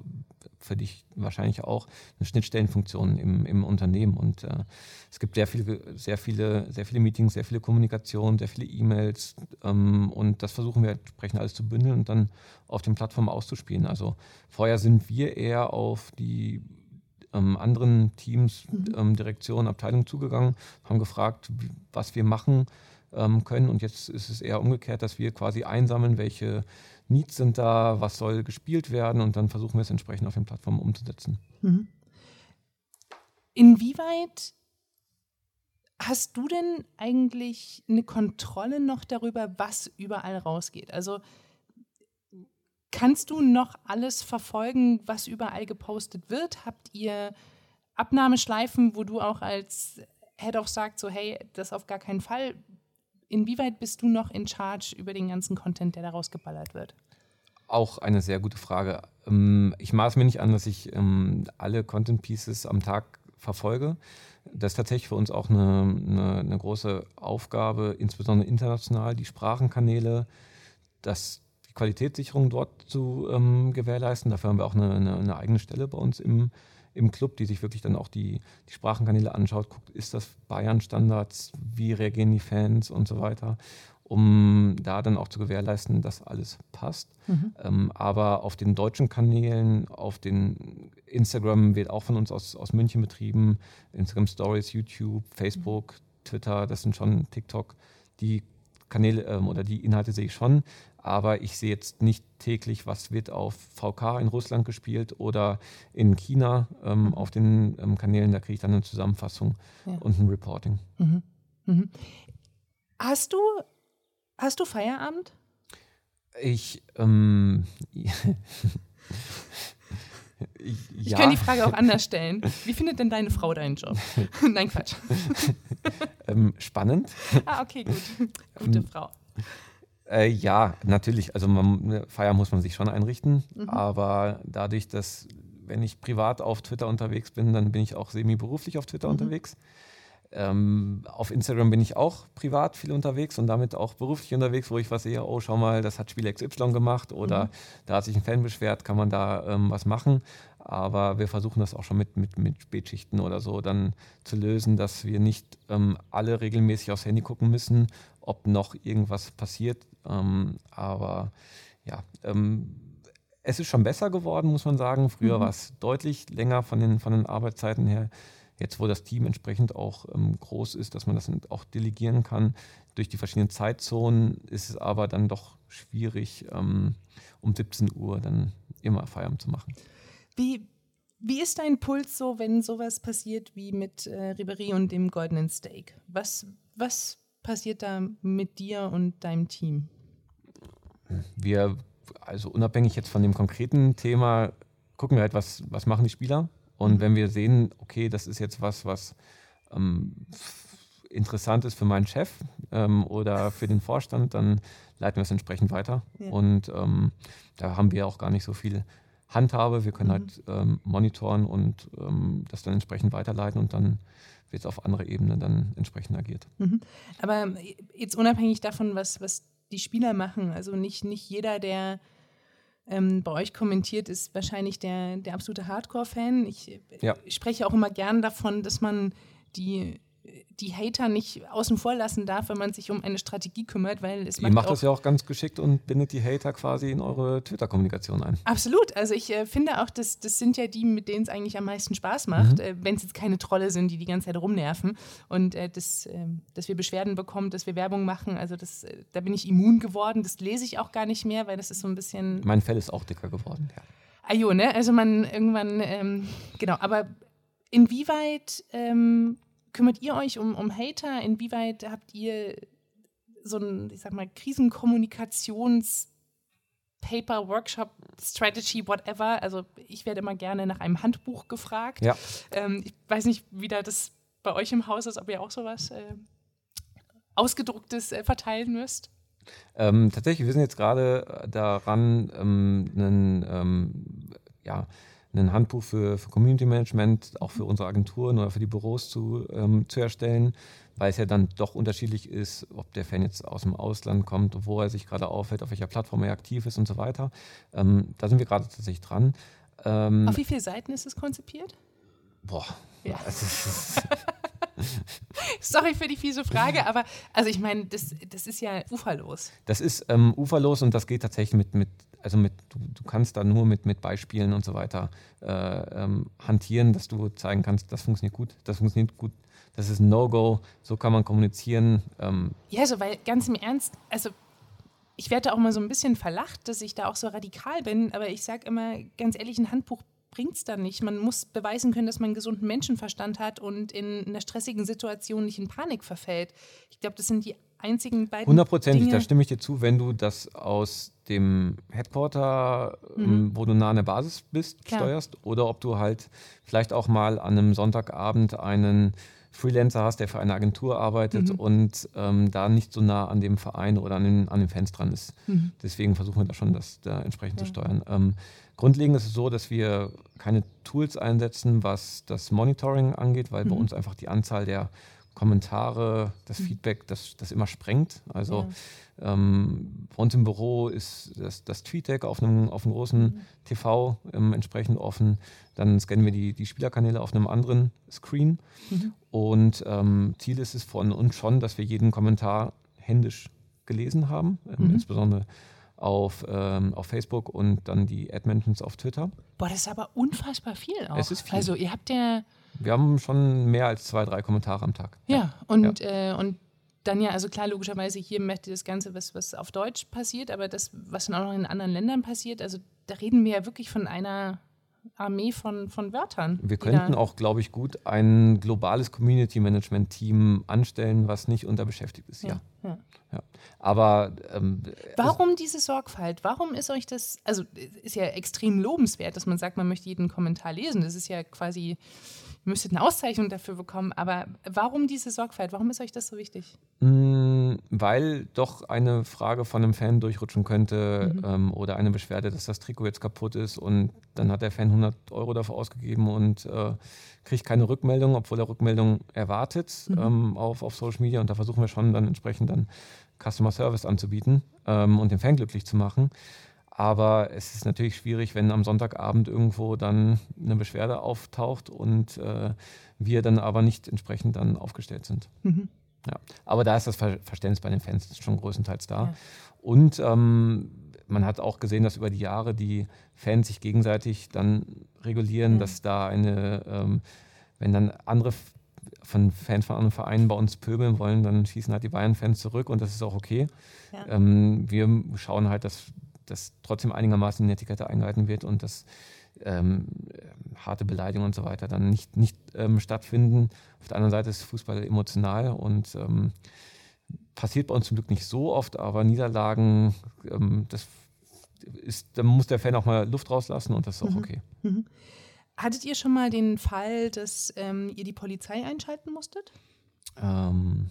für dich wahrscheinlich auch, eine Schnittstellenfunktion im, im Unternehmen. Und äh, es gibt sehr viele, sehr viele, sehr viele Meetings, sehr viele Kommunikation, sehr viele E-Mails ähm, und das versuchen wir entsprechend alles zu bündeln und dann auf den Plattformen auszuspielen. Also vorher sind wir eher auf die ähm, anderen Teams, mhm. ähm, Direktionen, Abteilungen zugegangen, haben gefragt, was wir machen ähm, können. Und jetzt ist es eher umgekehrt, dass wir quasi einsammeln, welche Needs sind da, was soll gespielt werden und dann versuchen wir es entsprechend auf den Plattformen umzusetzen. Mhm. Inwieweit hast du denn eigentlich eine Kontrolle noch darüber, was überall rausgeht? Also kannst du noch alles verfolgen, was überall gepostet wird? Habt ihr Abnahmeschleifen, wo du auch als Head of sagst, so hey, das auf gar keinen Fall inwieweit bist du noch in Charge über den ganzen Content, der daraus geballert wird? Auch eine sehr gute Frage. Ähm, ich maß mir nicht an, dass ich ähm, alle Content Pieces am Tag verfolge. Das ist tatsächlich für uns auch eine, eine, eine große Aufgabe, insbesondere international, die Sprachenkanäle, das, die Qualitätssicherung dort zu ähm, gewährleisten. Dafür haben wir auch eine, eine, eine eigene Stelle bei uns im, im Club, die sich wirklich dann auch die, die Sprachenkanäle anschaut, guckt, ist das Bayern-Standards, wie reagieren die Fans und so weiter, um da dann auch zu gewährleisten, dass alles passt. Mhm. Ähm, aber auf den deutschen Kanälen, auf den Instagram wird auch von uns aus, aus München betrieben, Instagram Stories, YouTube, Facebook, mhm. Twitter, das sind schon TikTok, die Kanäle ähm, oder die Inhalte sehe ich schon aber ich sehe jetzt nicht täglich, was wird auf VK in Russland gespielt oder in China ähm, mhm. auf den ähm, Kanälen. Da kriege ich dann eine Zusammenfassung ja. und ein Reporting. Mhm. Mhm. Hast du hast du Feierabend? Ich ähm, *laughs* Ich, ich kann die Frage auch anders stellen. Wie findet denn deine Frau deinen Job? *laughs* Nein, Quatsch. ähm, spannend. Ah, okay, gut. Gute ähm, Frau. Äh, ja, natürlich. Also man, eine Feier muss man sich schon einrichten. Mhm. Aber dadurch, dass wenn ich privat auf Twitter unterwegs bin, dann bin ich auch semi-beruflich auf Twitter mhm. unterwegs. Ähm, auf Instagram bin ich auch privat viel unterwegs und damit auch beruflich unterwegs, wo ich was sehe, oh, schau mal, das hat Spiel XY gemacht oder mhm. da hat sich ein Fan beschwert, kann man da ähm, was machen. Aber wir versuchen das auch schon mit, mit, mit Spätschichten oder so dann zu lösen, dass wir nicht ähm, alle regelmäßig aufs Handy gucken müssen, ob noch irgendwas passiert. Ähm, aber ja, ähm, es ist schon besser geworden, muss man sagen. Früher mhm. war es deutlich länger von den, von den Arbeitszeiten her. Jetzt, wo das Team entsprechend auch ähm, groß ist, dass man das auch delegieren kann, durch die verschiedenen Zeitzonen ist es aber dann doch schwierig, ähm, um 17 Uhr dann immer Feierabend zu machen. Wie, wie ist dein Puls so, wenn sowas passiert wie mit äh, Ribery und dem Goldenen Steak? Was, was passiert da mit dir und deinem Team? Wir, also unabhängig jetzt von dem konkreten Thema, gucken wir halt, was, was machen die Spieler. Und mhm. wenn wir sehen, okay, das ist jetzt was, was ähm, interessant ist für meinen Chef ähm, oder für den Vorstand, dann leiten wir es entsprechend weiter. Ja. Und ähm, da haben wir auch gar nicht so viel Handhabe. Wir können mhm. halt ähm, monitoren und ähm, das dann entsprechend weiterleiten und dann wird es auf andere Ebene dann entsprechend agiert. Mhm. Aber jetzt unabhängig davon, was, was die Spieler machen, also nicht, nicht jeder, der ähm, bei euch kommentiert, ist wahrscheinlich der, der absolute Hardcore-Fan. Ich, ja. ich spreche auch immer gern davon, dass man die die Hater nicht außen vor lassen darf, wenn man sich um eine Strategie kümmert, weil es Ihr macht das ja auch ganz geschickt und bindet die Hater quasi in eure Twitter-Kommunikation ein. Absolut. Also ich äh, finde auch, dass das sind ja die, mit denen es eigentlich am meisten Spaß macht, mhm. äh, wenn es jetzt keine Trolle sind, die die ganze Zeit rumnerven und äh, das, ähm, dass wir Beschwerden bekommen, dass wir Werbung machen. Also das, äh, da bin ich immun geworden. Das lese ich auch gar nicht mehr, weil das ist so ein bisschen. Mein Fell ist auch dicker geworden. Ja. Ajo, ne? Also man irgendwann ähm, genau. Aber inwieweit ähm, kümmert ihr euch um, um Hater? Inwieweit habt ihr so ein, ich sag mal, Krisenkommunikations- Paper, Workshop, Strategy, whatever. Also ich werde immer gerne nach einem Handbuch gefragt. Ja. Ähm, ich weiß nicht, wie da das bei euch im Haus ist, ob ihr auch sowas äh, Ausgedrucktes äh, verteilen müsst. Ähm, tatsächlich, wir sind jetzt gerade daran, ähm, einen, ähm, ja, ein Handbuch für, für Community Management, auch für unsere Agenturen oder für die Büros zu, ähm, zu erstellen, weil es ja dann doch unterschiedlich ist, ob der Fan jetzt aus dem Ausland kommt, wo er sich gerade aufhält, auf welcher Plattform er aktiv ist und so weiter. Ähm, da sind wir gerade tatsächlich dran. Ähm, Auf wie viele Seiten ist es konzipiert? Boah. Ja. *laughs* *laughs* Sorry für die fiese Frage, aber also ich meine, das, das ist ja uferlos. Das ist ähm, uferlos und das geht tatsächlich mit, mit also mit, du, du kannst da nur mit, mit Beispielen und so weiter äh, ähm, hantieren, dass du zeigen kannst, das funktioniert gut, das funktioniert gut, das ist ein No-Go, so kann man kommunizieren. Ähm. Ja, so, weil ganz im Ernst, also ich werde auch mal so ein bisschen verlacht, dass ich da auch so radikal bin, aber ich sage immer ganz ehrlich, ein Handbuch bringt es dann nicht. Man muss beweisen können, dass man einen gesunden Menschenverstand hat und in einer stressigen Situation nicht in Panik verfällt. Ich glaube, das sind die einzigen beiden. Hundertprozentig, da stimme ich dir zu, wenn du das aus dem Headquarter, mhm. Ähm, wo du nah an der Basis bist, Klar. steuerst, oder ob du halt vielleicht auch mal an einem Sonntagabend einen Freelancer hast, der für eine Agentur arbeitet mhm. und ähm, da nicht so nah an dem Verein oder an den, an den Fans dran ist. Mhm. Deswegen versuchen wir da schon, das da entsprechend ja. zu steuern. Ähm, grundlegend ist es so, dass wir keine Tools einsetzen, was das Monitoring angeht, weil bei mhm. uns einfach die Anzahl der Kommentare, das mhm. Feedback, das, das immer sprengt. Also ja. ähm, bei uns im Büro ist das, das TweetDeck auf einem, auf einem großen mhm. TV ähm, entsprechend offen. Dann scannen wir die, die Spielerkanäle auf einem anderen Screen. Mhm. Und ähm, Ziel ist es von uns schon, dass wir jeden Kommentar händisch gelesen haben, ähm, mhm. insbesondere auf, ähm, auf Facebook und dann die Ad-Mentions auf Twitter. Boah, das ist aber unfassbar viel auch. Es ist viel. Also ihr habt ja wir haben schon mehr als zwei, drei Kommentare am Tag. Ja, ja. Und, ja. Äh, und dann ja, also klar, logischerweise hier möchte das Ganze, was, was auf Deutsch passiert, aber das, was dann auch noch in anderen Ländern passiert, also da reden wir ja wirklich von einer Armee von, von Wörtern. Wir könnten auch, glaube ich, gut ein globales Community-Management-Team anstellen, was nicht unterbeschäftigt ist. Ja. ja. ja. Aber ähm, warum diese Sorgfalt? Warum ist euch das, also ist ja extrem lobenswert, dass man sagt, man möchte jeden Kommentar lesen. Das ist ja quasi ihr müsstet eine Auszeichnung dafür bekommen. Aber warum diese Sorgfalt? Warum ist euch das so wichtig? Mm, weil doch eine Frage von einem Fan durchrutschen könnte mhm. ähm, oder eine Beschwerde, dass das Trikot jetzt kaputt ist und dann hat der Fan 100 Euro dafür ausgegeben und äh, kriegt keine Rückmeldung, obwohl er Rückmeldung erwartet mhm. ähm, auf, auf Social Media. Und da versuchen wir schon dann entsprechend dann Customer Service anzubieten ähm, und den Fan glücklich zu machen. Aber es ist natürlich schwierig, wenn am Sonntagabend irgendwo dann eine Beschwerde auftaucht und äh, wir dann aber nicht entsprechend dann aufgestellt sind. Mhm. Ja. Aber da ist das Ver Verständnis bei den Fans schon größtenteils da. Ja. Und ähm, man hat auch gesehen, dass über die Jahre die Fans sich gegenseitig dann regulieren, ja. dass da eine, ähm, wenn dann andere von Fans von anderen Vereinen bei uns pöbeln wollen, dann schießen halt die Bayern-Fans zurück und das ist auch okay. Ja. Ähm, wir schauen halt, dass dass trotzdem einigermaßen die Etikette eingehalten wird und dass ähm, harte Beleidigungen und so weiter dann nicht, nicht ähm, stattfinden. Auf der anderen Seite ist Fußball emotional und ähm, passiert bei uns zum Glück nicht so oft, aber Niederlagen, ähm, das ist, da muss der Fan auch mal Luft rauslassen und das ist auch mhm. okay. Mhm. Hattet ihr schon mal den Fall, dass ähm, ihr die Polizei einschalten musstet? Ähm,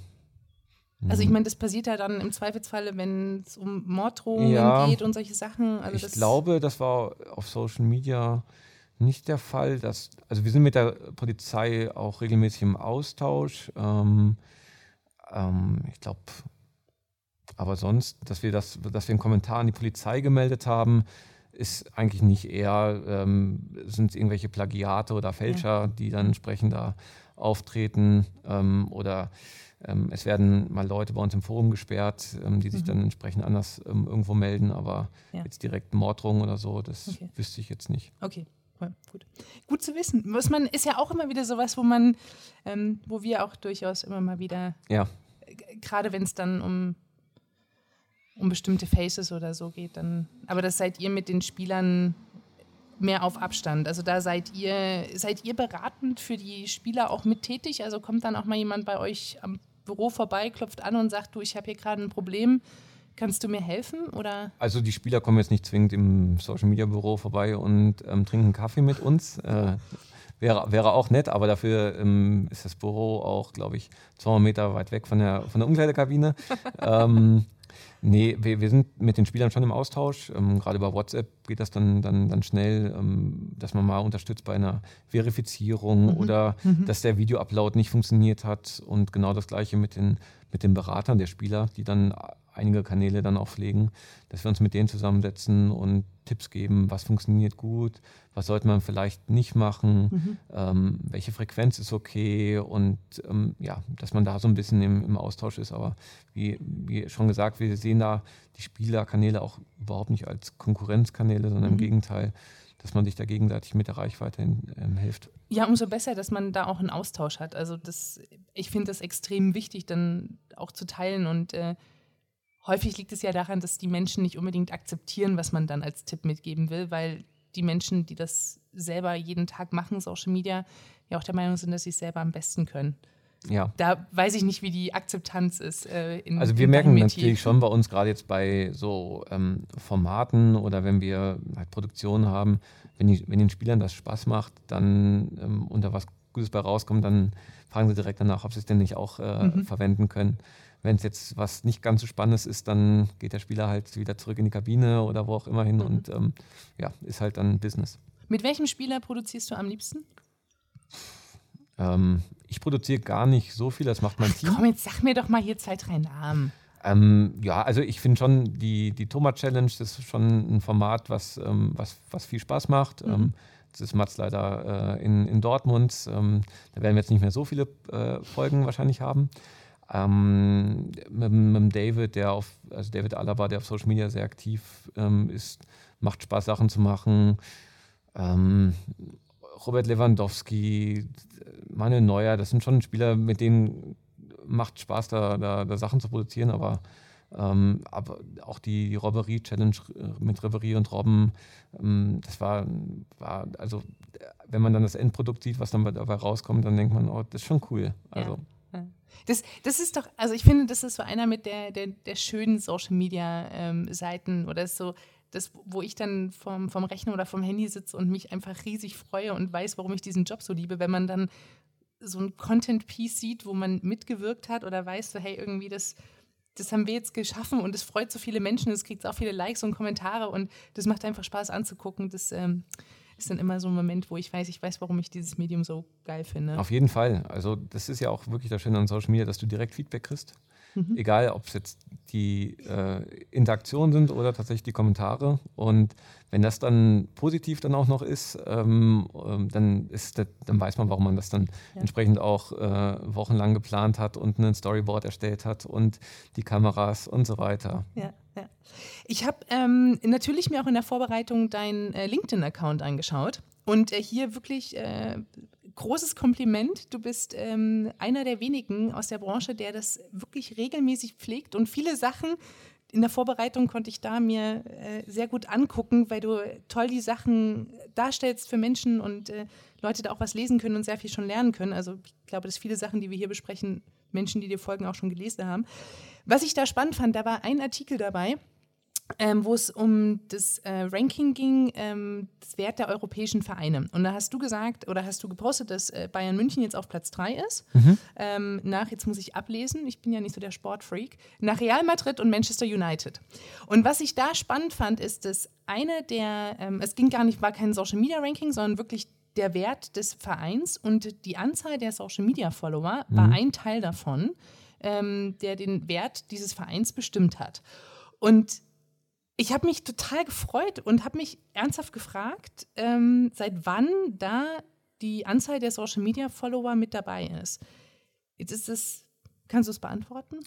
also ich mhm. meine, das passiert ja dann im Zweifelsfalle, wenn es um Morddrohungen ja, geht und solche Sachen. Also ich das glaube, das war auf Social Media nicht der Fall. Dass, also wir sind mit der Polizei auch regelmäßig im Austausch. Ähm, ähm, ich glaube, aber sonst, dass wir das, dass wir einen Kommentar an die Polizei gemeldet haben, ist eigentlich nicht eher, ähm, sind es irgendwelche Plagiate oder Fälscher, ja. die dann entsprechend da auftreten ähm, oder ähm, es werden mal Leute bei uns im Forum gesperrt, ähm, die sich mhm. dann entsprechend anders ähm, irgendwo melden, aber ja. jetzt direkt Morddrohungen oder so, das okay. wüsste ich jetzt nicht. Okay. gut. Gut zu wissen. Was man ist ja auch immer wieder sowas, wo man, ähm, wo wir auch durchaus immer mal wieder, ja. gerade wenn es dann um, um bestimmte Faces oder so geht, dann, aber das seid ihr mit den Spielern mehr auf Abstand. Also da seid ihr, seid ihr beratend für die Spieler auch mit tätig? Also kommt dann auch mal jemand bei euch am Büro vorbei, klopft an und sagt, du, ich habe hier gerade ein Problem. Kannst du mir helfen? Oder? Also die Spieler kommen jetzt nicht zwingend im Social Media Büro vorbei und ähm, trinken Kaffee mit uns. Äh, wäre, wäre auch nett, aber dafür ähm, ist das Büro auch, glaube ich, 200 Meter weit weg von der, von der Umkleidekabine. *laughs* ähm, Nee, wir, wir sind mit den Spielern schon im Austausch. Ähm, Gerade über WhatsApp geht das dann, dann, dann schnell, ähm, dass man mal unterstützt bei einer Verifizierung mhm. oder mhm. dass der Videoupload nicht funktioniert hat. Und genau das gleiche mit den, mit den Beratern der Spieler, die dann einige Kanäle dann auch pflegen, dass wir uns mit denen zusammensetzen und Tipps geben, was funktioniert gut, was sollte man vielleicht nicht machen, mhm. ähm, welche Frequenz ist okay und ähm, ja, dass man da so ein bisschen im, im Austausch ist. Aber wie, wie, schon gesagt, wir sehen da die Spielerkanäle auch überhaupt nicht als Konkurrenzkanäle, sondern mhm. im Gegenteil, dass man sich da gegenseitig mit der Reichweite ähm, hilft. Ja, umso besser, dass man da auch einen Austausch hat. Also das, ich finde das extrem wichtig, dann auch zu teilen und äh, häufig liegt es ja daran, dass die Menschen nicht unbedingt akzeptieren, was man dann als Tipp mitgeben will, weil die Menschen, die das selber jeden Tag machen, Social Media, ja auch der Meinung sind, dass sie es selber am besten können. Ja. Da weiß ich nicht, wie die Akzeptanz ist. Äh, in, also wir merken natürlich schon bei uns gerade jetzt bei so ähm, Formaten oder wenn wir halt Produktionen haben, wenn, die, wenn den Spielern das Spaß macht, dann ähm, und da was Gutes bei rauskommt, dann fragen sie direkt danach, ob sie es denn nicht auch äh, mhm. verwenden können. Wenn es jetzt was nicht ganz so Spannendes ist, dann geht der Spieler halt wieder zurück in die Kabine oder wo auch immer hin mhm. und ähm, ja, ist halt dann Business. Mit welchem Spieler produzierst du am liebsten? Ähm, ich produziere gar nicht so viel, das macht mein Ach, Team. Komm, jetzt sag mir doch mal hier zwei, drei Namen. Ähm, ja, also ich finde schon, die, die Thomas Challenge, das ist schon ein Format, was, ähm, was, was viel Spaß macht. Mhm. Ähm, das ist Mats leider äh, in, in Dortmund. Ähm, da werden wir jetzt nicht mehr so viele äh, Folgen wahrscheinlich haben. Ähm, mit, mit, David, der auf, also David Alaba, der auf Social Media sehr aktiv ähm, ist, macht Spaß, Sachen zu machen. Ähm, Robert Lewandowski, Manuel Neuer, das sind schon Spieler, mit denen macht Spaß, da, da, da Sachen zu produzieren, aber, ähm, aber auch die, die Robberie-Challenge äh, mit Reverie und Robben, ähm, das war, war, also wenn man dann das Endprodukt sieht, was dann dabei rauskommt, dann denkt man, oh, das ist schon cool. Also. Ja. Das, das ist doch, also ich finde, das ist so einer mit der, der, der schönen Social Media ähm, Seiten oder so, das, wo ich dann vom, vom Rechner oder vom Handy sitze und mich einfach riesig freue und weiß, warum ich diesen Job so liebe, wenn man dann so ein Content-Piece sieht, wo man mitgewirkt hat oder weiß, so, hey, irgendwie das, das haben wir jetzt geschaffen und es freut so viele Menschen, es kriegt auch viele Likes und Kommentare und das macht einfach Spaß anzugucken. Das, ähm, ist dann immer so ein Moment, wo ich weiß, ich weiß, warum ich dieses Medium so geil finde. Auf jeden Fall. Also das ist ja auch wirklich das Schöne an Social Media, dass du direkt Feedback kriegst. Mhm. Egal, ob es jetzt die äh, Interaktionen sind oder tatsächlich die Kommentare. Und wenn das dann positiv dann auch noch ist, ähm, ähm, dann, ist das, dann weiß man, warum man das dann ja. entsprechend auch äh, wochenlang geplant hat und ein Storyboard erstellt hat und die Kameras und so weiter. Ja, ja. Ich habe ähm, natürlich mir auch in der Vorbereitung deinen äh, LinkedIn-Account angeschaut und äh, hier wirklich äh, großes Kompliment. Du bist ähm, einer der wenigen aus der Branche, der das wirklich regelmäßig pflegt und viele Sachen in der Vorbereitung konnte ich da mir äh, sehr gut angucken, weil du toll die Sachen darstellst für Menschen und äh, Leute da auch was lesen können und sehr viel schon lernen können. Also ich glaube, dass viele Sachen, die wir hier besprechen, Menschen, die dir folgen, auch schon gelesen haben. Was ich da spannend fand, da war ein Artikel dabei, ähm, wo es um das äh, Ranking ging, ähm, das Wert der europäischen Vereine. Und da hast du gesagt oder hast du gepostet, dass äh, Bayern München jetzt auf Platz 3 ist. Mhm. Ähm, nach, jetzt muss ich ablesen, ich bin ja nicht so der Sportfreak, nach Real Madrid und Manchester United. Und was ich da spannend fand, ist, dass eine der, ähm, es ging gar nicht, war kein Social Media Ranking, sondern wirklich der Wert des Vereins und die Anzahl der Social Media Follower mhm. war ein Teil davon, ähm, der den Wert dieses Vereins bestimmt hat. Und ich habe mich total gefreut und habe mich ernsthaft gefragt, ähm, seit wann da die Anzahl der Social Media Follower mit dabei ist. Jetzt ist es, kannst du es beantworten?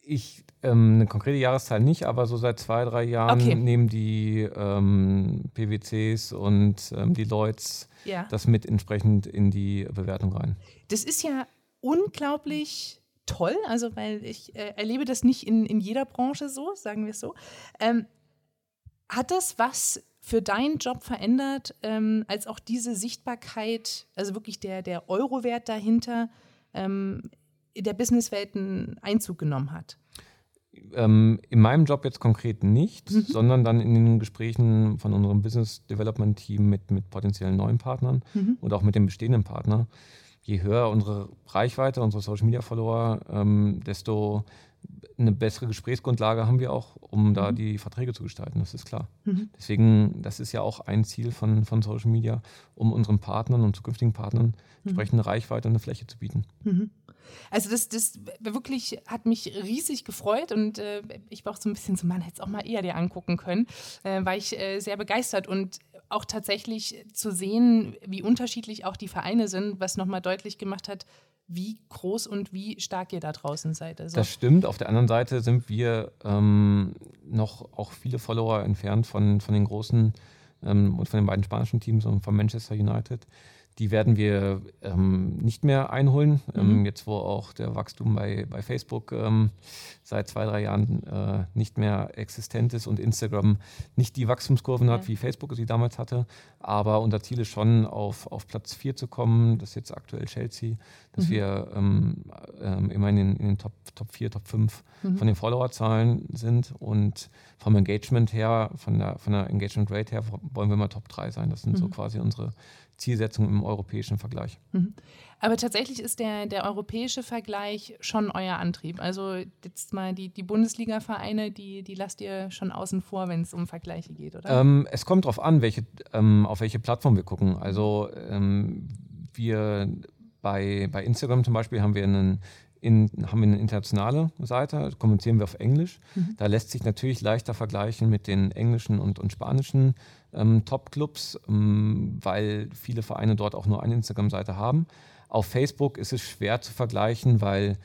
Ich, ähm, eine konkrete Jahreszahl nicht, aber so seit zwei, drei Jahren okay. nehmen die ähm, PwCs und ähm, die Lloyds ja. das mit entsprechend in die Bewertung rein. Das ist ja unglaublich toll, also weil ich äh, erlebe das nicht in, in jeder Branche so, sagen wir es so. Ähm, hat das was für deinen Job verändert, ähm, als auch diese Sichtbarkeit, also wirklich der, der Euro-Wert dahinter ähm, in der Businesswelt einen Einzug genommen hat? Ähm, in meinem Job jetzt konkret nicht, mhm. sondern dann in den Gesprächen von unserem Business Development Team mit, mit potenziellen neuen Partnern mhm. und auch mit dem bestehenden Partner je höher unsere Reichweite, unsere Social Media Follower, ähm, desto eine bessere Gesprächsgrundlage haben wir auch, um mhm. da die Verträge zu gestalten, das ist klar. Mhm. Deswegen, das ist ja auch ein Ziel von, von Social Media, um unseren Partnern und zukünftigen Partnern mhm. entsprechende Reichweite und eine Fläche zu bieten. Also das, das wirklich hat mich riesig gefreut und äh, ich war auch so ein bisschen so, man hätte es auch mal eher dir angucken können, äh, war ich äh, sehr begeistert und auch tatsächlich zu sehen, wie unterschiedlich auch die Vereine sind, was nochmal deutlich gemacht hat, wie groß und wie stark ihr da draußen seid. Also das stimmt. Auf der anderen Seite sind wir ähm, noch auch viele Follower entfernt von, von den großen ähm, und von den beiden spanischen Teams und von Manchester United. Die werden wir ähm, nicht mehr einholen. Ähm, mhm. jetzt, wo auch der Wachstum bei, bei Facebook ähm, seit zwei, drei Jahren äh, nicht mehr existent ist und Instagram nicht die Wachstumskurven hat, wie Facebook sie damals hatte. Aber unser Ziel ist schon, auf, auf Platz 4 zu kommen. Das ist jetzt aktuell Chelsea, dass mhm. wir ähm, ähm, immer in den, in den Top, Top 4, Top 5 mhm. von den Followerzahlen sind. Und vom Engagement her, von der, von der Engagement Rate her, wollen wir mal Top 3 sein. Das sind so mhm. quasi unsere Zielsetzung im europäischen Vergleich. Mhm. Aber tatsächlich ist der, der europäische Vergleich schon euer Antrieb. Also jetzt mal die, die Bundesliga-Vereine, die, die lasst ihr schon außen vor, wenn es um Vergleiche geht, oder? Ähm, es kommt darauf an, welche, ähm, auf welche Plattform wir gucken. Also ähm, wir bei, bei Instagram zum Beispiel haben wir einen in, haben wir eine internationale Seite, kommunizieren wir auf Englisch. Mhm. Da lässt sich natürlich leichter vergleichen mit den englischen und, und spanischen ähm, Top-Clubs, ähm, weil viele Vereine dort auch nur eine Instagram-Seite haben. Auf Facebook ist es schwer zu vergleichen, weil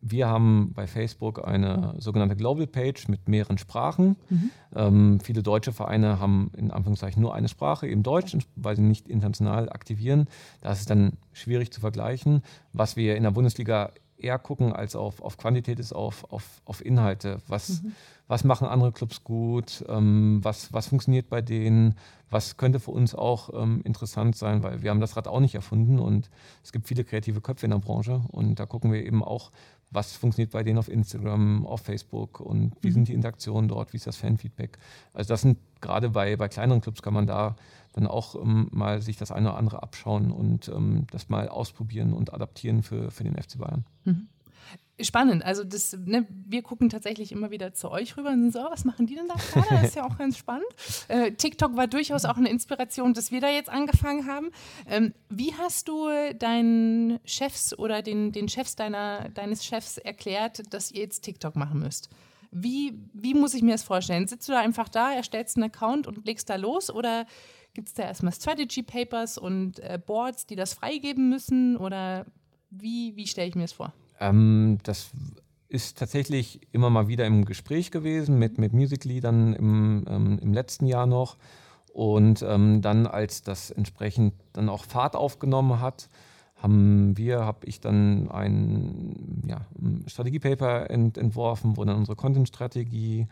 wir haben bei Facebook eine sogenannte Global Page mit mehreren Sprachen. Mhm. Ähm, viele deutsche Vereine haben in Anführungszeichen nur eine Sprache, eben Deutsch, weil sie nicht international aktivieren. Da ist es dann schwierig zu vergleichen. Was wir in der Bundesliga eher gucken als auf, auf Quantität ist auf, auf, auf Inhalte. Was, mhm. was machen andere Clubs gut? Ähm, was, was funktioniert bei denen? Was könnte für uns auch ähm, interessant sein? Weil wir haben das Rad auch nicht erfunden und es gibt viele kreative Köpfe in der Branche und da gucken wir eben auch, was funktioniert bei denen auf Instagram, auf Facebook und wie mhm. sind die Interaktionen dort, wie ist das Fanfeedback. Also das sind gerade bei, bei kleineren Clubs kann man da dann auch ähm, mal sich das eine oder andere abschauen und ähm, das mal ausprobieren und adaptieren für, für den FC Bayern. Mhm. Spannend. Also das, ne, wir gucken tatsächlich immer wieder zu euch rüber und sind so, oh, was machen die denn da gerade? Das ist ja auch ganz spannend. Äh, TikTok war durchaus auch eine Inspiration, dass wir da jetzt angefangen haben. Ähm, wie hast du deinen Chefs oder den, den Chefs deiner, deines Chefs erklärt, dass ihr jetzt TikTok machen müsst? Wie, wie muss ich mir das vorstellen? Sitzt du da einfach da, erstellst einen Account und legst da los oder gibt es da erstmal Strategy Papers und äh, Boards, die das freigeben müssen oder wie, wie stelle ich mir das vor? Ähm, das ist tatsächlich immer mal wieder im Gespräch gewesen mit, mit Music-Leadern im, ähm, im letzten Jahr noch. Und ähm, dann, als das entsprechend dann auch Fahrt aufgenommen hat, haben wir, habe ich dann ein ja, Strategiepaper ent, entworfen, wo dann unsere Content-Strategie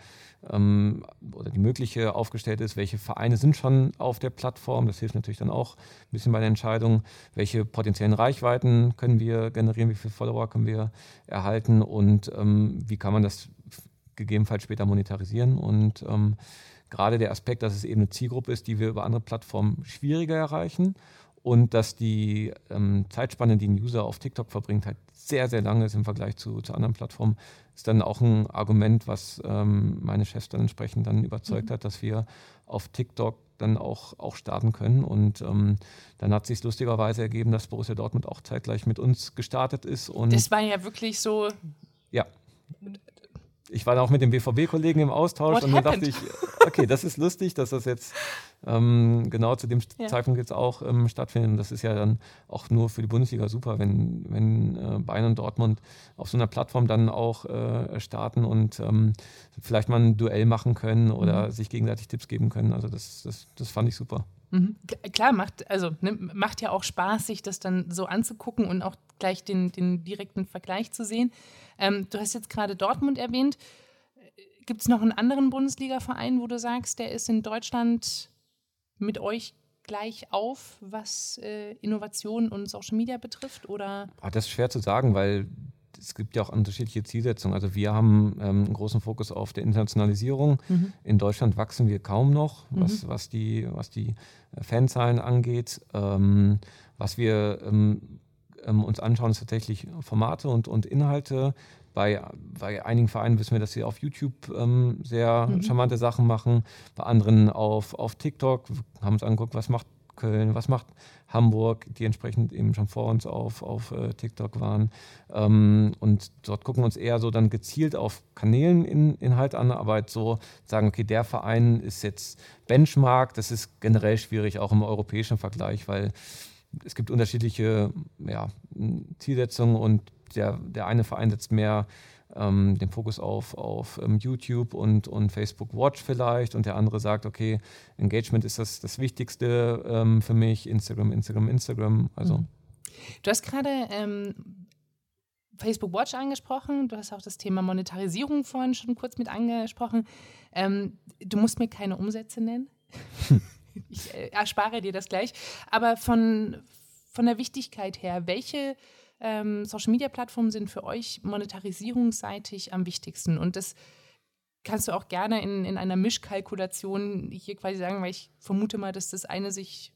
ähm, oder die mögliche aufgestellt ist, welche Vereine sind schon auf der Plattform. Das hilft natürlich dann auch ein bisschen bei der Entscheidung, welche potenziellen Reichweiten können wir generieren, wie viele Follower können wir erhalten? Und ähm, wie kann man das gegebenenfalls später monetarisieren. Und ähm, gerade der Aspekt, dass es eben eine Zielgruppe ist, die wir über andere Plattformen schwieriger erreichen und dass die ähm, Zeitspanne, die ein User auf TikTok verbringt, halt sehr, sehr lange ist im Vergleich zu, zu anderen Plattformen, ist dann auch ein Argument, was ähm, meine Chefs dann entsprechend dann überzeugt mhm. hat, dass wir auf TikTok dann auch, auch starten können. Und ähm, dann hat sich lustigerweise ergeben, dass Borussia Dortmund auch zeitgleich mit uns gestartet ist. Und das war ja wirklich so. Ja ich war auch mit dem BVB-Kollegen im Austausch What und dann dachte ich, okay, das ist lustig, dass das jetzt ähm, genau zu dem ja. Zeitpunkt jetzt auch ähm, stattfindet. Und das ist ja dann auch nur für die Bundesliga super, wenn, wenn äh, Bayern und Dortmund auf so einer Plattform dann auch äh, starten und ähm, vielleicht mal ein Duell machen können oder mhm. sich gegenseitig Tipps geben können. Also das, das, das fand ich super. Mhm. Klar, macht, also, ne, macht ja auch Spaß, sich das dann so anzugucken und auch gleich den, den direkten Vergleich zu sehen. Ähm, du hast jetzt gerade Dortmund erwähnt. Gibt es noch einen anderen Bundesliga-Verein, wo du sagst, der ist in Deutschland mit euch gleich auf, was äh, Innovation und Social Media betrifft? Oder? Ah, das ist schwer zu sagen, weil es gibt ja auch unterschiedliche Zielsetzungen. Also wir haben ähm, einen großen Fokus auf der Internationalisierung. Mhm. In Deutschland wachsen wir kaum noch, was, mhm. was, die, was die Fanzahlen angeht. Ähm, was wir ähm, ähm, uns anschauen, ist tatsächlich Formate und, und Inhalte, Bei, bei einigen Vereinen wissen wir, dass sie auf YouTube ähm, sehr mhm. charmante Sachen machen, bei anderen auf, auf TikTok, haben uns angeguckt, was macht Köln, was macht Hamburg, die entsprechend eben schon vor uns auf, auf äh, TikTok waren. Ähm, und dort gucken wir uns eher so dann gezielt auf Kanälen in, Inhalt an, aber halt so sagen, okay, der Verein ist jetzt Benchmark, das ist generell schwierig, auch im europäischen Vergleich, weil es gibt unterschiedliche ja, Zielsetzungen und der, der eine Verein setzt mehr ähm, den Fokus auf, auf ähm, YouTube und, und Facebook Watch vielleicht und der andere sagt, okay, Engagement ist das, das Wichtigste ähm, für mich, Instagram, Instagram, Instagram. Also. Mhm. Du hast gerade ähm, Facebook Watch angesprochen, du hast auch das Thema Monetarisierung vorhin schon kurz mit angesprochen. Ähm, du musst mir keine Umsätze nennen. *laughs* *laughs* ich äh, erspare dir das gleich. Aber von, von der Wichtigkeit her, welche ähm, Social-Media-Plattformen sind für euch monetarisierungsseitig am wichtigsten? Und das kannst du auch gerne in, in einer Mischkalkulation hier quasi sagen, weil ich vermute mal, dass das eine sich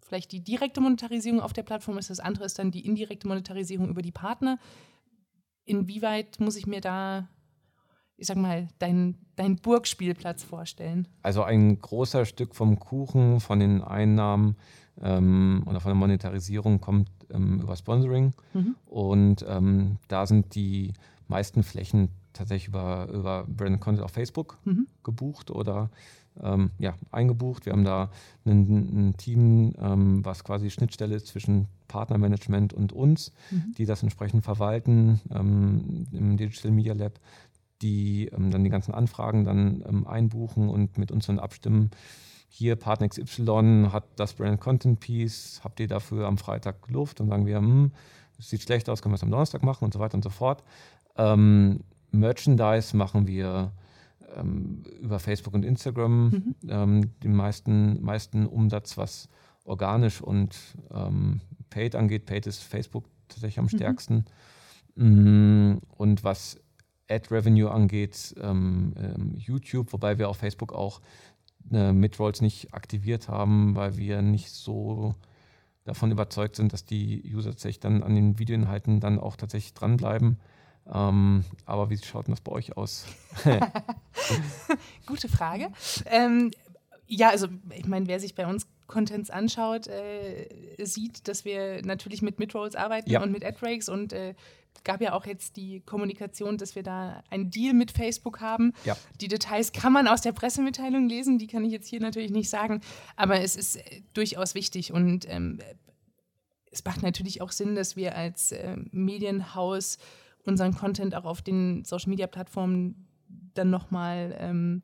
vielleicht die direkte Monetarisierung auf der Plattform ist, das andere ist dann die indirekte Monetarisierung über die Partner. Inwieweit muss ich mir da, ich sag mal, deinen dein Burgspielplatz vorstellen? Also ein großer Stück vom Kuchen, von den Einnahmen ähm, oder von der Monetarisierung kommt ähm, über Sponsoring. Mhm. Und ähm, da sind die meisten Flächen tatsächlich über, über Branded Content auf Facebook mhm. gebucht oder ähm, ja, eingebucht. Wir haben da ein, ein Team, ähm, was quasi Schnittstelle ist zwischen Partnermanagement und uns, mhm. die das entsprechend verwalten ähm, im Digital Media Lab, die ähm, dann die ganzen Anfragen dann ähm, einbuchen und mit uns dann abstimmen, hier Partner XY hat das Brand Content Piece, habt ihr dafür am Freitag Luft? Und sagen wir, hm, es sieht schlecht aus, können wir es am Donnerstag machen und so weiter und so fort. Ähm, Merchandise machen wir ähm, über Facebook und Instagram. Mhm. Ähm, den meisten, meisten Umsatz, was organisch und ähm, Paid angeht. Paid ist Facebook tatsächlich am mhm. stärksten. Mhm. Und was Ad Revenue angeht, ähm, ähm, YouTube, wobei wir auf Facebook auch äh, Midrolls nicht aktiviert haben, weil wir nicht so davon überzeugt sind, dass die User tatsächlich dann an den Videoinhalten dann auch tatsächlich dranbleiben. Ähm, aber wie schaut denn das bei euch aus? *laughs* Gute Frage. Ähm, ja, also ich meine, wer sich bei uns Contents anschaut, äh, sieht, dass wir natürlich mit Midrolls arbeiten ja. und mit Adbreaks und äh, gab ja auch jetzt die Kommunikation, dass wir da einen Deal mit Facebook haben. Ja. Die Details kann man aus der Pressemitteilung lesen, die kann ich jetzt hier natürlich nicht sagen, aber es ist äh, durchaus wichtig und ähm, es macht natürlich auch Sinn, dass wir als äh, Medienhaus unseren Content auch auf den Social-Media-Plattformen dann nochmal ähm,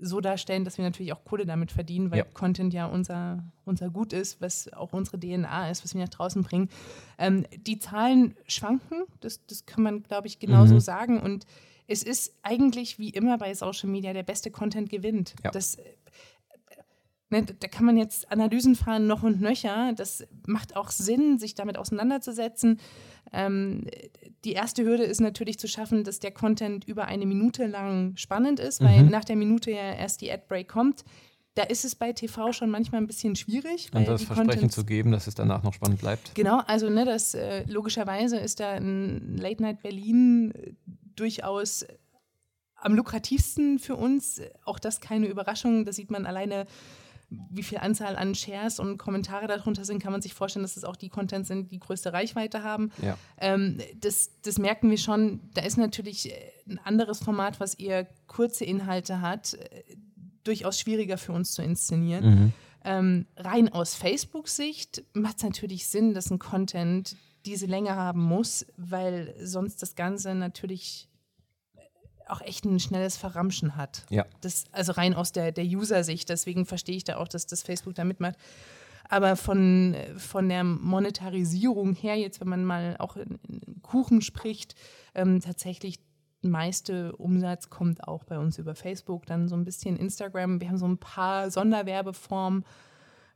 so darstellen, dass wir natürlich auch Kohle damit verdienen, weil ja. Content ja unser, unser Gut ist, was auch unsere DNA ist, was wir nach draußen bringen. Ähm, die Zahlen schwanken, das, das kann man, glaube ich, genauso mhm. sagen. Und es ist eigentlich wie immer bei Social Media, der beste Content gewinnt. Ja. Das, ne, da kann man jetzt Analysen fahren, noch und nöcher. Das macht auch Sinn, sich damit auseinanderzusetzen. Ähm, die erste Hürde ist natürlich zu schaffen, dass der Content über eine Minute lang spannend ist, weil mhm. nach der Minute ja erst die Ad-Break kommt. Da ist es bei TV schon manchmal ein bisschen schwierig. Und das Versprechen Contents, zu geben, dass es danach noch spannend bleibt. Genau, also ne, das äh, logischerweise ist da in Late Night Berlin äh, durchaus am lukrativsten für uns. Auch das keine Überraschung. Da sieht man alleine wie viel Anzahl an Shares und Kommentare darunter sind, kann man sich vorstellen, dass es auch die Contents sind, die größte Reichweite haben. Ja. Ähm, das, das merken wir schon. Da ist natürlich äh, ein anderes Format, was eher kurze Inhalte hat, äh, durchaus schwieriger für uns zu inszenieren. Mhm. Ähm, rein aus Facebook-Sicht macht es natürlich Sinn, dass ein Content diese Länge haben muss, weil sonst das Ganze natürlich auch echt ein schnelles Verramschen hat. Ja. Das, also rein aus der, der User-Sicht. Deswegen verstehe ich da auch, dass das Facebook da mitmacht. Aber von, von der Monetarisierung her, jetzt wenn man mal auch in, in Kuchen spricht, ähm, tatsächlich meiste Umsatz kommt auch bei uns über Facebook, dann so ein bisschen Instagram. Wir haben so ein paar Sonderwerbeformen,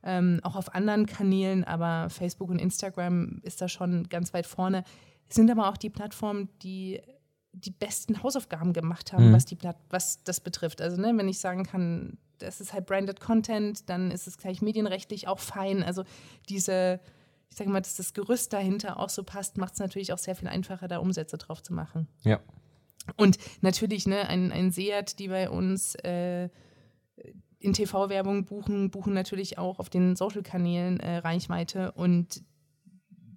ähm, auch auf anderen Kanälen, aber Facebook und Instagram ist da schon ganz weit vorne. Sind aber auch die Plattformen, die die besten Hausaufgaben gemacht haben, mhm. was, die, was das betrifft. Also, ne, wenn ich sagen kann, das ist halt branded Content, dann ist es gleich medienrechtlich auch fein. Also diese, ich sage mal, dass das Gerüst dahinter auch so passt, macht es natürlich auch sehr viel einfacher, da Umsätze drauf zu machen. Ja. Und natürlich, ne, ein, ein Seat, die bei uns äh, in TV-Werbung buchen, buchen natürlich auch auf den Social-Kanälen äh, Reichweite. Und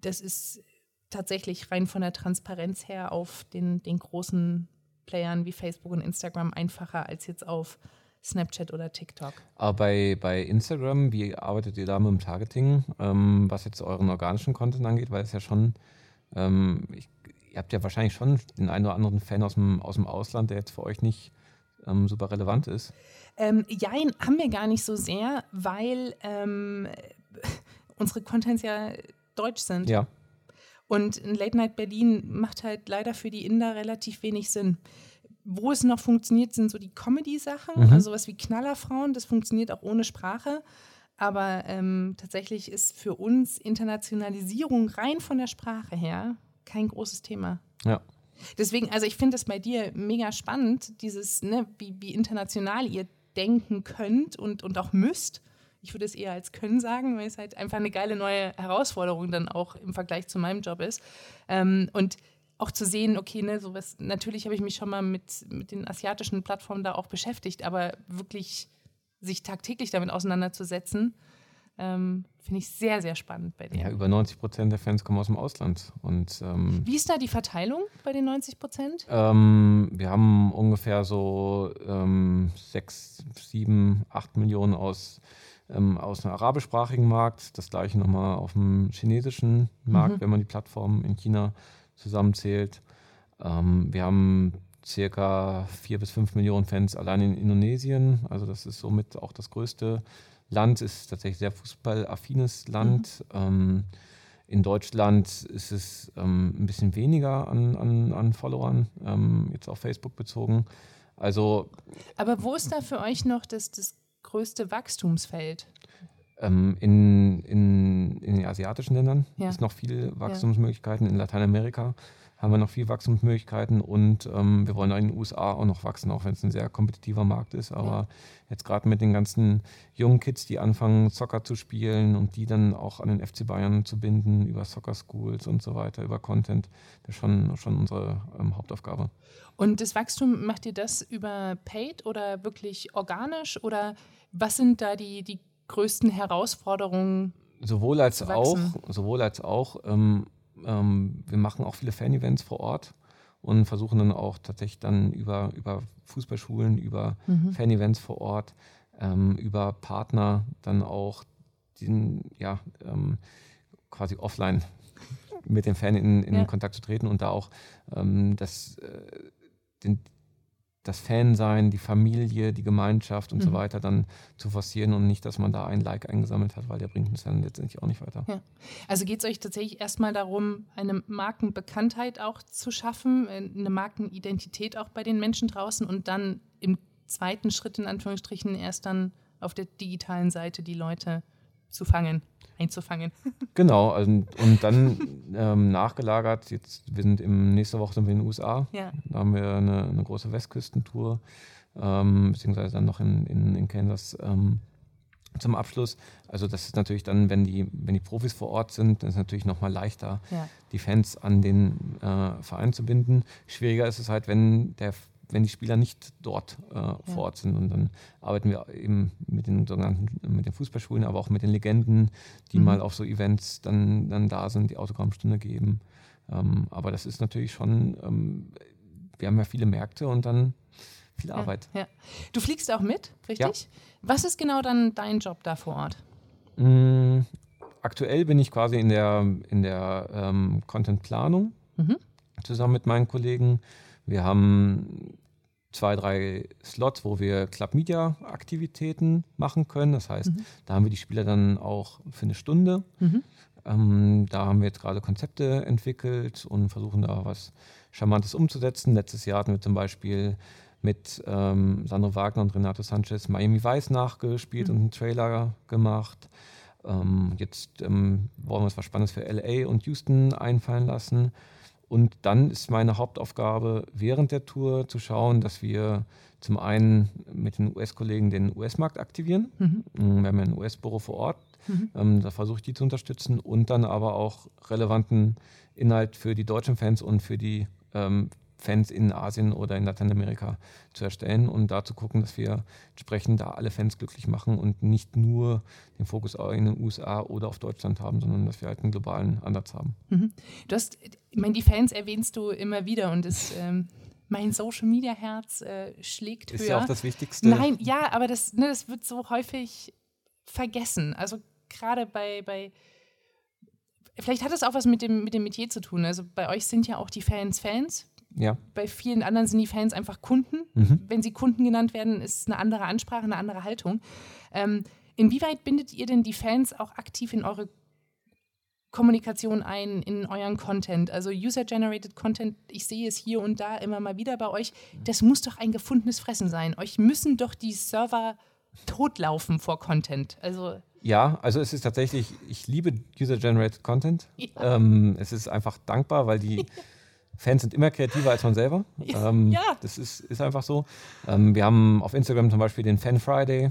das ist tatsächlich rein von der Transparenz her auf den, den großen Playern wie Facebook und Instagram einfacher als jetzt auf Snapchat oder TikTok. Aber bei, bei Instagram, wie arbeitet ihr da mit dem Targeting, ähm, was jetzt euren organischen Content angeht? Weil es ja schon, ähm, ich, ihr habt ja wahrscheinlich schon den einen oder anderen Fan aus dem, aus dem Ausland, der jetzt für euch nicht ähm, super relevant ist. Ähm, jein, haben wir gar nicht so sehr, weil ähm, *laughs* unsere Contents ja deutsch sind. Ja. Und Late Night Berlin macht halt leider für die Inder relativ wenig Sinn. Wo es noch funktioniert, sind so die Comedy-Sachen, mhm. also sowas wie Knallerfrauen, das funktioniert auch ohne Sprache. Aber ähm, tatsächlich ist für uns Internationalisierung rein von der Sprache her kein großes Thema. Ja. Deswegen, also ich finde das bei dir mega spannend, dieses, ne, wie, wie international ihr denken könnt und, und auch müsst. Ich würde es eher als können sagen, weil es halt einfach eine geile neue Herausforderung dann auch im Vergleich zu meinem Job ist. Ähm, und auch zu sehen, okay, ne, sowas, natürlich habe ich mich schon mal mit, mit den asiatischen Plattformen da auch beschäftigt, aber wirklich sich tagtäglich damit auseinanderzusetzen, ähm, Finde ich sehr, sehr spannend bei denen. Ja, über 90 Prozent der Fans kommen aus dem Ausland. Und, ähm, Wie ist da die Verteilung bei den 90 Prozent? Ähm, wir haben ungefähr so ähm, 6, 7, 8 Millionen aus, ähm, aus dem arabischsprachigen Markt. Das gleiche nochmal auf dem chinesischen Markt, mhm. wenn man die Plattformen in China zusammenzählt. Ähm, wir haben circa 4 bis 5 Millionen Fans allein in Indonesien. Also das ist somit auch das größte Land, ist tatsächlich sehr fußballaffines Land. Mhm. Ähm, in Deutschland ist es ähm, ein bisschen weniger an, an, an Followern, ähm, jetzt auf Facebook bezogen. Also, Aber wo ist da für euch noch das, das größte Wachstumsfeld? Ähm, in, in, in den asiatischen Ländern ja. ist noch viel Wachstumsmöglichkeiten, in Lateinamerika haben wir noch viel Wachstumsmöglichkeiten und ähm, wir wollen in den USA auch noch wachsen, auch wenn es ein sehr kompetitiver Markt ist. Aber ja. jetzt gerade mit den ganzen jungen Kids, die anfangen, Soccer zu spielen und die dann auch an den FC Bayern zu binden, über Soccer Schools und so weiter, über Content, das ist schon, schon unsere ähm, Hauptaufgabe. Und das Wachstum, macht ihr das über Paid oder wirklich organisch? Oder was sind da die, die größten Herausforderungen? Sowohl als auch, sowohl als auch. Ähm, ähm, wir machen auch viele Fan-Events vor Ort und versuchen dann auch tatsächlich dann über, über Fußballschulen, über mhm. Fan-Events vor Ort, ähm, über Partner dann auch den, ja, ähm, quasi offline mit dem Fan in, in ja. Kontakt zu treten und da auch ähm, das, äh, den, das Fansein, die Familie, die Gemeinschaft und mhm. so weiter dann zu forcieren und nicht, dass man da ein Like eingesammelt hat, weil der bringt uns dann letztendlich auch nicht weiter. Ja. Also geht es euch tatsächlich erstmal darum, eine Markenbekanntheit auch zu schaffen, äh, eine Markenidentität auch bei den Menschen draußen und dann im zweiten Schritt in Anführungsstrichen erst dann auf der digitalen Seite die Leute zu fangen einzufangen. *laughs* Genau, also, und dann ähm, nachgelagert, jetzt, wir sind im nächste Woche sind wir in den USA. Ja. Da haben wir eine, eine große Westküstentour, ähm, beziehungsweise dann noch in, in, in Kansas ähm, zum Abschluss. Also das ist natürlich dann, wenn die, wenn die Profis vor Ort sind, dann ist es natürlich nochmal leichter, ja. die Fans an den äh, Verein zu binden. Schwieriger ist es halt, wenn der wenn die Spieler nicht dort äh, ja. vor Ort sind. Und dann arbeiten wir eben mit den sogenannten mit den Fußballschulen, aber auch mit den Legenden, die mhm. mal auf so Events dann, dann da sind, die Autogrammstunde geben. Ähm, aber das ist natürlich schon, ähm, wir haben ja viele Märkte und dann viel Arbeit. Ja. Du fliegst auch mit, richtig? Was ist genau dann dein Job da vor Ort? Mhm. Aktuell bin ich quasi in der, in der ähm, Content-Planung mhm. zusammen mit meinen Kollegen. Wir haben zwei, drei Slots, wo wir Club Media Aktivitäten machen können. Das heißt, mhm. da haben wir die Spieler dann auch für eine Stunde. Mhm. Ähm, da haben wir jetzt gerade Konzepte entwickelt und versuchen da was Charmantes umzusetzen. Letztes Jahr hatten wir zum Beispiel mit ähm, Sandro Wagner und Renato Sanchez Miami Vice nachgespielt mhm. und einen Trailer gemacht. Ähm, jetzt ähm, wollen wir uns was Spannendes für LA und Houston einfallen lassen. Und dann ist meine Hauptaufgabe während der Tour zu schauen, dass wir zum einen mit den US-Kollegen den US-Markt aktivieren. Mhm. Mm, wir haben ja ein US-Büro vor Ort Mhm. Ähm, da versuche ich die zu unterstützen und dann aber auch relevanten Inhalt für die deutschen Fans und für die ähm, Fans in Asien oder in Lateinamerika zu erstellen und da zu gucken, dass wir entsprechend da alle Fans glücklich machen und nicht nur den Fokus in den USA oder auf Deutschland haben, sondern dass wir halt einen globalen Ansatz haben. Mhm. Du hast, ich meine, die Fans erwähnst du immer wieder und es ähm, mein Social Media Herz äh, schlägt Ist höher. Ist ja auch das Wichtigste. Nein, ja, aber das, ne, das wird so häufig vergessen. Also gerade bei, bei Vielleicht hat es auch was mit dem, mit dem Metier zu tun. Also bei euch sind ja auch die Fans Fans. Ja. Bei vielen anderen sind die Fans einfach Kunden. Mhm. Wenn sie Kunden genannt werden, ist es eine andere Ansprache, eine andere Haltung. Ähm, inwieweit bindet ihr denn die Fans auch aktiv in eure Kommunikation ein, in euren Content? Also User-Generated Content, ich sehe es hier und da immer mal wieder bei euch. Das muss doch ein gefundenes Fressen sein. Euch müssen doch die Server totlaufen vor Content. Also ja, also es ist tatsächlich, ich liebe User-Generated Content. Ja. Ähm, es ist einfach dankbar, weil die *laughs* Fans sind immer kreativer als man selber. *laughs* Ähm, ja. Das ist, ist einfach so. Ähm, wir haben auf Instagram zum Beispiel den Fan Friday,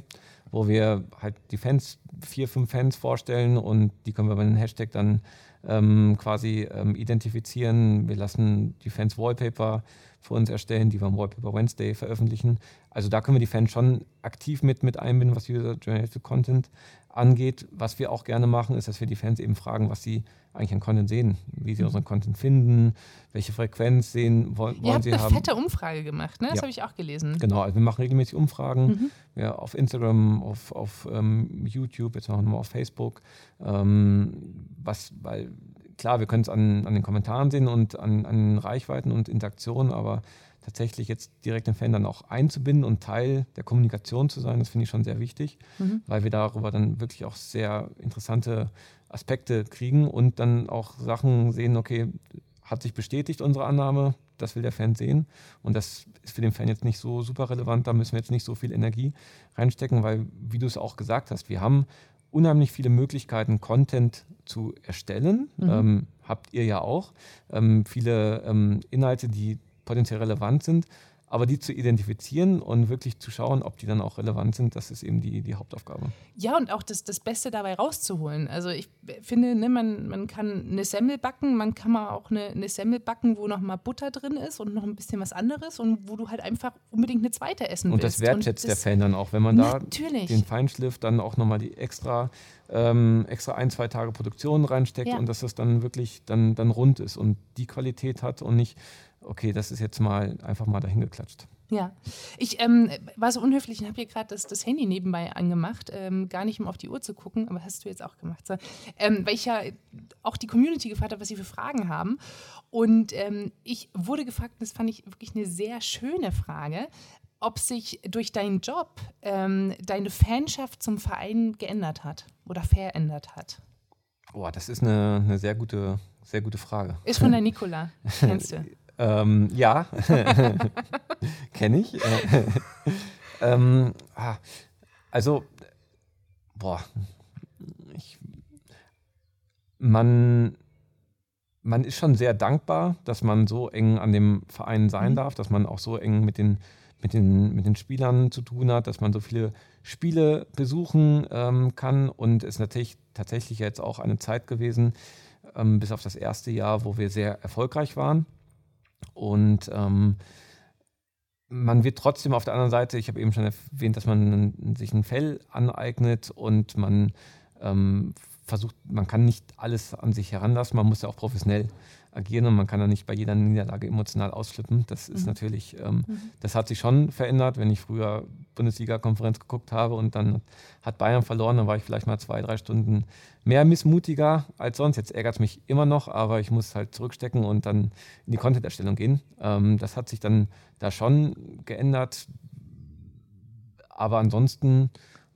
wo wir halt die Fans, vier, fünf Fans vorstellen und die können wir über den Hashtag dann ähm, quasi ähm, identifizieren. Wir lassen die Fans Wallpaper für uns erstellen, die wir am Wallpaper Wednesday veröffentlichen. Also da können wir die Fans schon aktiv mit, mit einbinden, was User-Generated Content angeht. Was wir auch gerne machen, ist, dass wir die Fans eben fragen, was sie eigentlich an Content sehen, wie sie mhm. unseren Content finden, welche Frequenz sehen wollen, Ihr habt sie eine haben. fette Umfrage gemacht, ne? Das ja. habe ich auch gelesen. Genau, also wir machen regelmäßig Umfragen mhm. ja, auf Instagram, auf, auf ähm, YouTube, jetzt auch nochmal auf Facebook. Ähm, was, weil klar, wir können es an, an den Kommentaren sehen und an, an Reichweiten und Interaktionen, aber tatsächlich jetzt direkt den Fan dann auch einzubinden und Teil der Kommunikation zu sein, das finde ich schon sehr wichtig, mhm. weil wir darüber dann wirklich auch sehr interessante Aspekte kriegen und dann auch Sachen sehen, okay, hat sich bestätigt unsere Annahme, das will der Fan sehen. Und das ist für den Fan jetzt nicht so super relevant, da müssen wir jetzt nicht so viel Energie reinstecken, weil, wie du es auch gesagt hast, wir haben unheimlich viele Möglichkeiten, Content zu erstellen. Mhm. Ähm, habt ihr ja auch. Ähm, viele ähm, Inhalte, die potenziell relevant sind. Aber die zu identifizieren und wirklich zu schauen, ob die dann auch relevant sind, das ist eben die, die Hauptaufgabe. Ja, und auch das, das Beste dabei rauszuholen. Also ich finde, ne, man, man kann eine Semmel backen, man kann mal auch eine, eine Semmel backen, wo noch mal Butter drin ist und noch ein bisschen was anderes und wo du halt einfach unbedingt eine zweite essen und willst. Das wertschätzt und das der Fan dann auch, wenn man da natürlich. den Feinschliff dann auch nochmal die extra, ähm, extra ein, zwei Tage Produktion reinsteckt ja. und dass das dann wirklich dann, dann rund ist und die Qualität hat und nicht okay, das ist jetzt mal einfach mal dahin geklatscht. Ja, ich ähm, war so unhöflich und habe hier gerade das, das, Handy nebenbei angemacht, ähm, gar nicht um auf die Uhr zu gucken, aber hast du jetzt auch gemacht, so. ähm, weil ich ja auch die Community gefragt habe, was sie für Fragen haben. Und ähm, ich wurde gefragt, das fand ich wirklich eine sehr schöne Frage, ob sich durch deinen Job ähm, deine Fanschaft zum Verein geändert hat oder verändert hat. Boah, das ist eine, eine sehr gute, sehr gute Frage. Ist von der *laughs* Nicola, *laughs* kennst du? Ähm, ja, *laughs* kenne ich. *laughs* ähm, ah, also, boah, ich, man, man ist schon sehr dankbar, dass man so eng an dem Verein sein mhm. darf, dass man auch so eng mit den, mit, den, mit den Spielern zu tun hat, dass man so viele Spiele besuchen ähm, kann. Und es ist natürlich tatsächlich jetzt auch eine Zeit gewesen, ähm, bis auf das erste Jahr, wo wir sehr erfolgreich waren. Und ähm, man wird trotzdem auf der anderen Seite, ich habe eben schon erwähnt, dass man sich ein Fell aneignet und man ähm, versucht, man kann nicht alles an sich heranlassen, man muss ja auch professionell agieren und man kann ja nicht bei jeder Niederlage emotional ausflippen. Das ist mhm. natürlich, ähm, mhm. das hat sich schon verändert. Wenn ich früher Bundesliga-Konferenz geguckt habe und dann hat Bayern verloren, dann war ich vielleicht mal zwei, drei Stunden mehr missmutiger als sonst. Jetzt ärgert es mich immer noch, aber ich muss halt zurückstecken und dann in die Content-Erstellung gehen. Ähm, das hat sich dann da schon geändert. Aber ansonsten,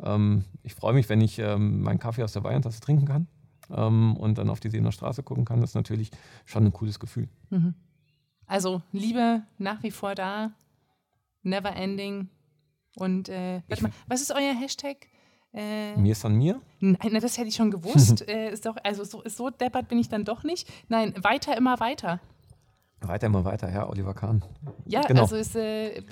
ähm, ich freue mich, wenn ich ähm, meinen Kaffee aus der Bayern-Tasse trinken kann ähm, und dann auf die Seener Straße gucken kann. Das ist natürlich schon ein cooles Gefühl. Mhm. Also Liebe nach wie vor da, never ending. Und äh, warte mal, was ist euer Hashtag? Äh, mir ist an mir? Nein, das hätte ich schon gewusst. *laughs* äh, ist doch, also so, so deppert bin ich dann doch nicht. Nein, weiter, immer weiter. Weiter, immer weiter, ja, Oliver Kahn. Ja, genau. also ist äh,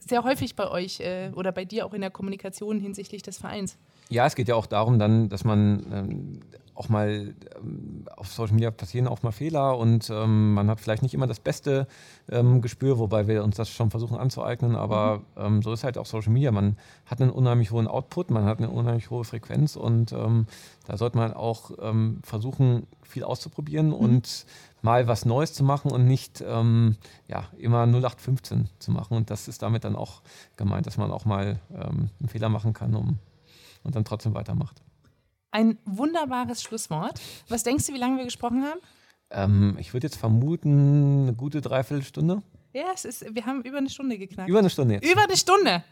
sehr häufig bei euch äh, oder bei dir auch in der Kommunikation hinsichtlich des Vereins. Ja, es geht ja auch darum, dann, dass man ähm, auch mal ähm, auf Social Media passieren auch mal Fehler und ähm, man hat vielleicht nicht immer das beste ähm, Gespür, wobei wir uns das schon versuchen anzueignen, aber mhm. Ähm, so ist halt auch Social Media. Man hat einen unheimlich hohen Output, man hat eine unheimlich hohe Frequenz und ähm, da sollte man auch ähm, versuchen, viel auszuprobieren mhm. und mal was Neues zu machen und nicht ja, immer 0815 zu machen. Und das ist damit dann auch gemeint, dass man auch mal einen Fehler machen kann um, und dann trotzdem weitermacht. Ein wunderbares Schlusswort. Was denkst du, wie lange wir gesprochen haben? Ähm, ich würde jetzt vermuten, eine gute Dreiviertelstunde. Ja, es ist, wir haben über eine Stunde geknackt. Über eine Stunde jetzt. Über eine Stunde.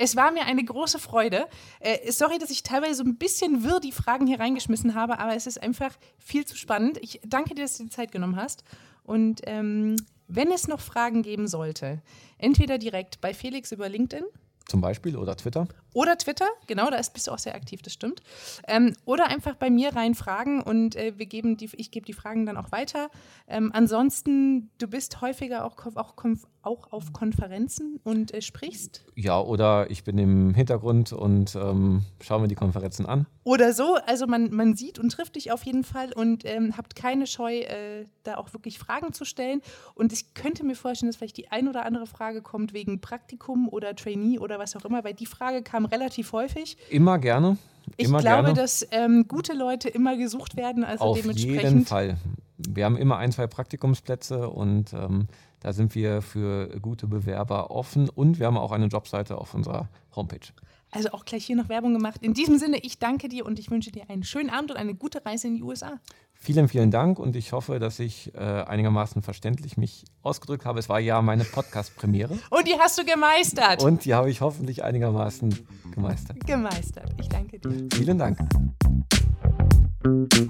Es war mir eine große Freude. Äh, sorry, dass ich teilweise so ein bisschen wirr die Fragen hier reingeschmissen habe, aber es ist einfach viel zu spannend. Ich danke dir, dass du die Zeit genommen hast. Und ähm, wenn es noch Fragen geben sollte, entweder direkt bei Felix über LinkedIn zum Beispiel oder Twitter. Oder Twitter, genau, da bist du auch sehr aktiv, das stimmt. Ähm, oder einfach bei mir rein fragen und äh, wir geben die, ich gebe die Fragen dann auch weiter. Ähm, ansonsten, du bist häufiger auch, auch, auch auf Konferenzen und äh, sprichst. Ja, oder ich bin im Hintergrund und ähm, schaue mir die Konferenzen an. Oder so, also man, man sieht und trifft dich auf jeden Fall und ähm, habt keine Scheu, äh, da auch wirklich Fragen zu stellen. Und ich könnte mir vorstellen, dass vielleicht die ein oder andere Frage kommt wegen Praktikum oder Trainee oder was auch immer, weil die Frage kam relativ häufig. Immer gerne. Immer ich glaube, gerne. dass ähm, gute Leute immer gesucht werden. Also Auf dementsprechend. jeden Fall. Wir haben immer ein, zwei Praktikumsplätze und ähm, da sind wir für gute Bewerber offen und wir haben auch eine Jobseite auf unserer Homepage. Also auch gleich hier noch Werbung gemacht. In diesem Sinne, ich danke dir und ich wünsche dir einen schönen Abend und eine gute Reise in die USA. Vielen, vielen Dank und ich hoffe, dass ich äh, einigermaßen verständlich mich ausgedrückt habe. Es war ja meine Podcast-Premiere. *laughs* Und die hast du gemeistert. Und die habe ich hoffentlich einigermaßen gemeistert. Gemeistert. Ich danke dir. Vielen Dank. Thank you.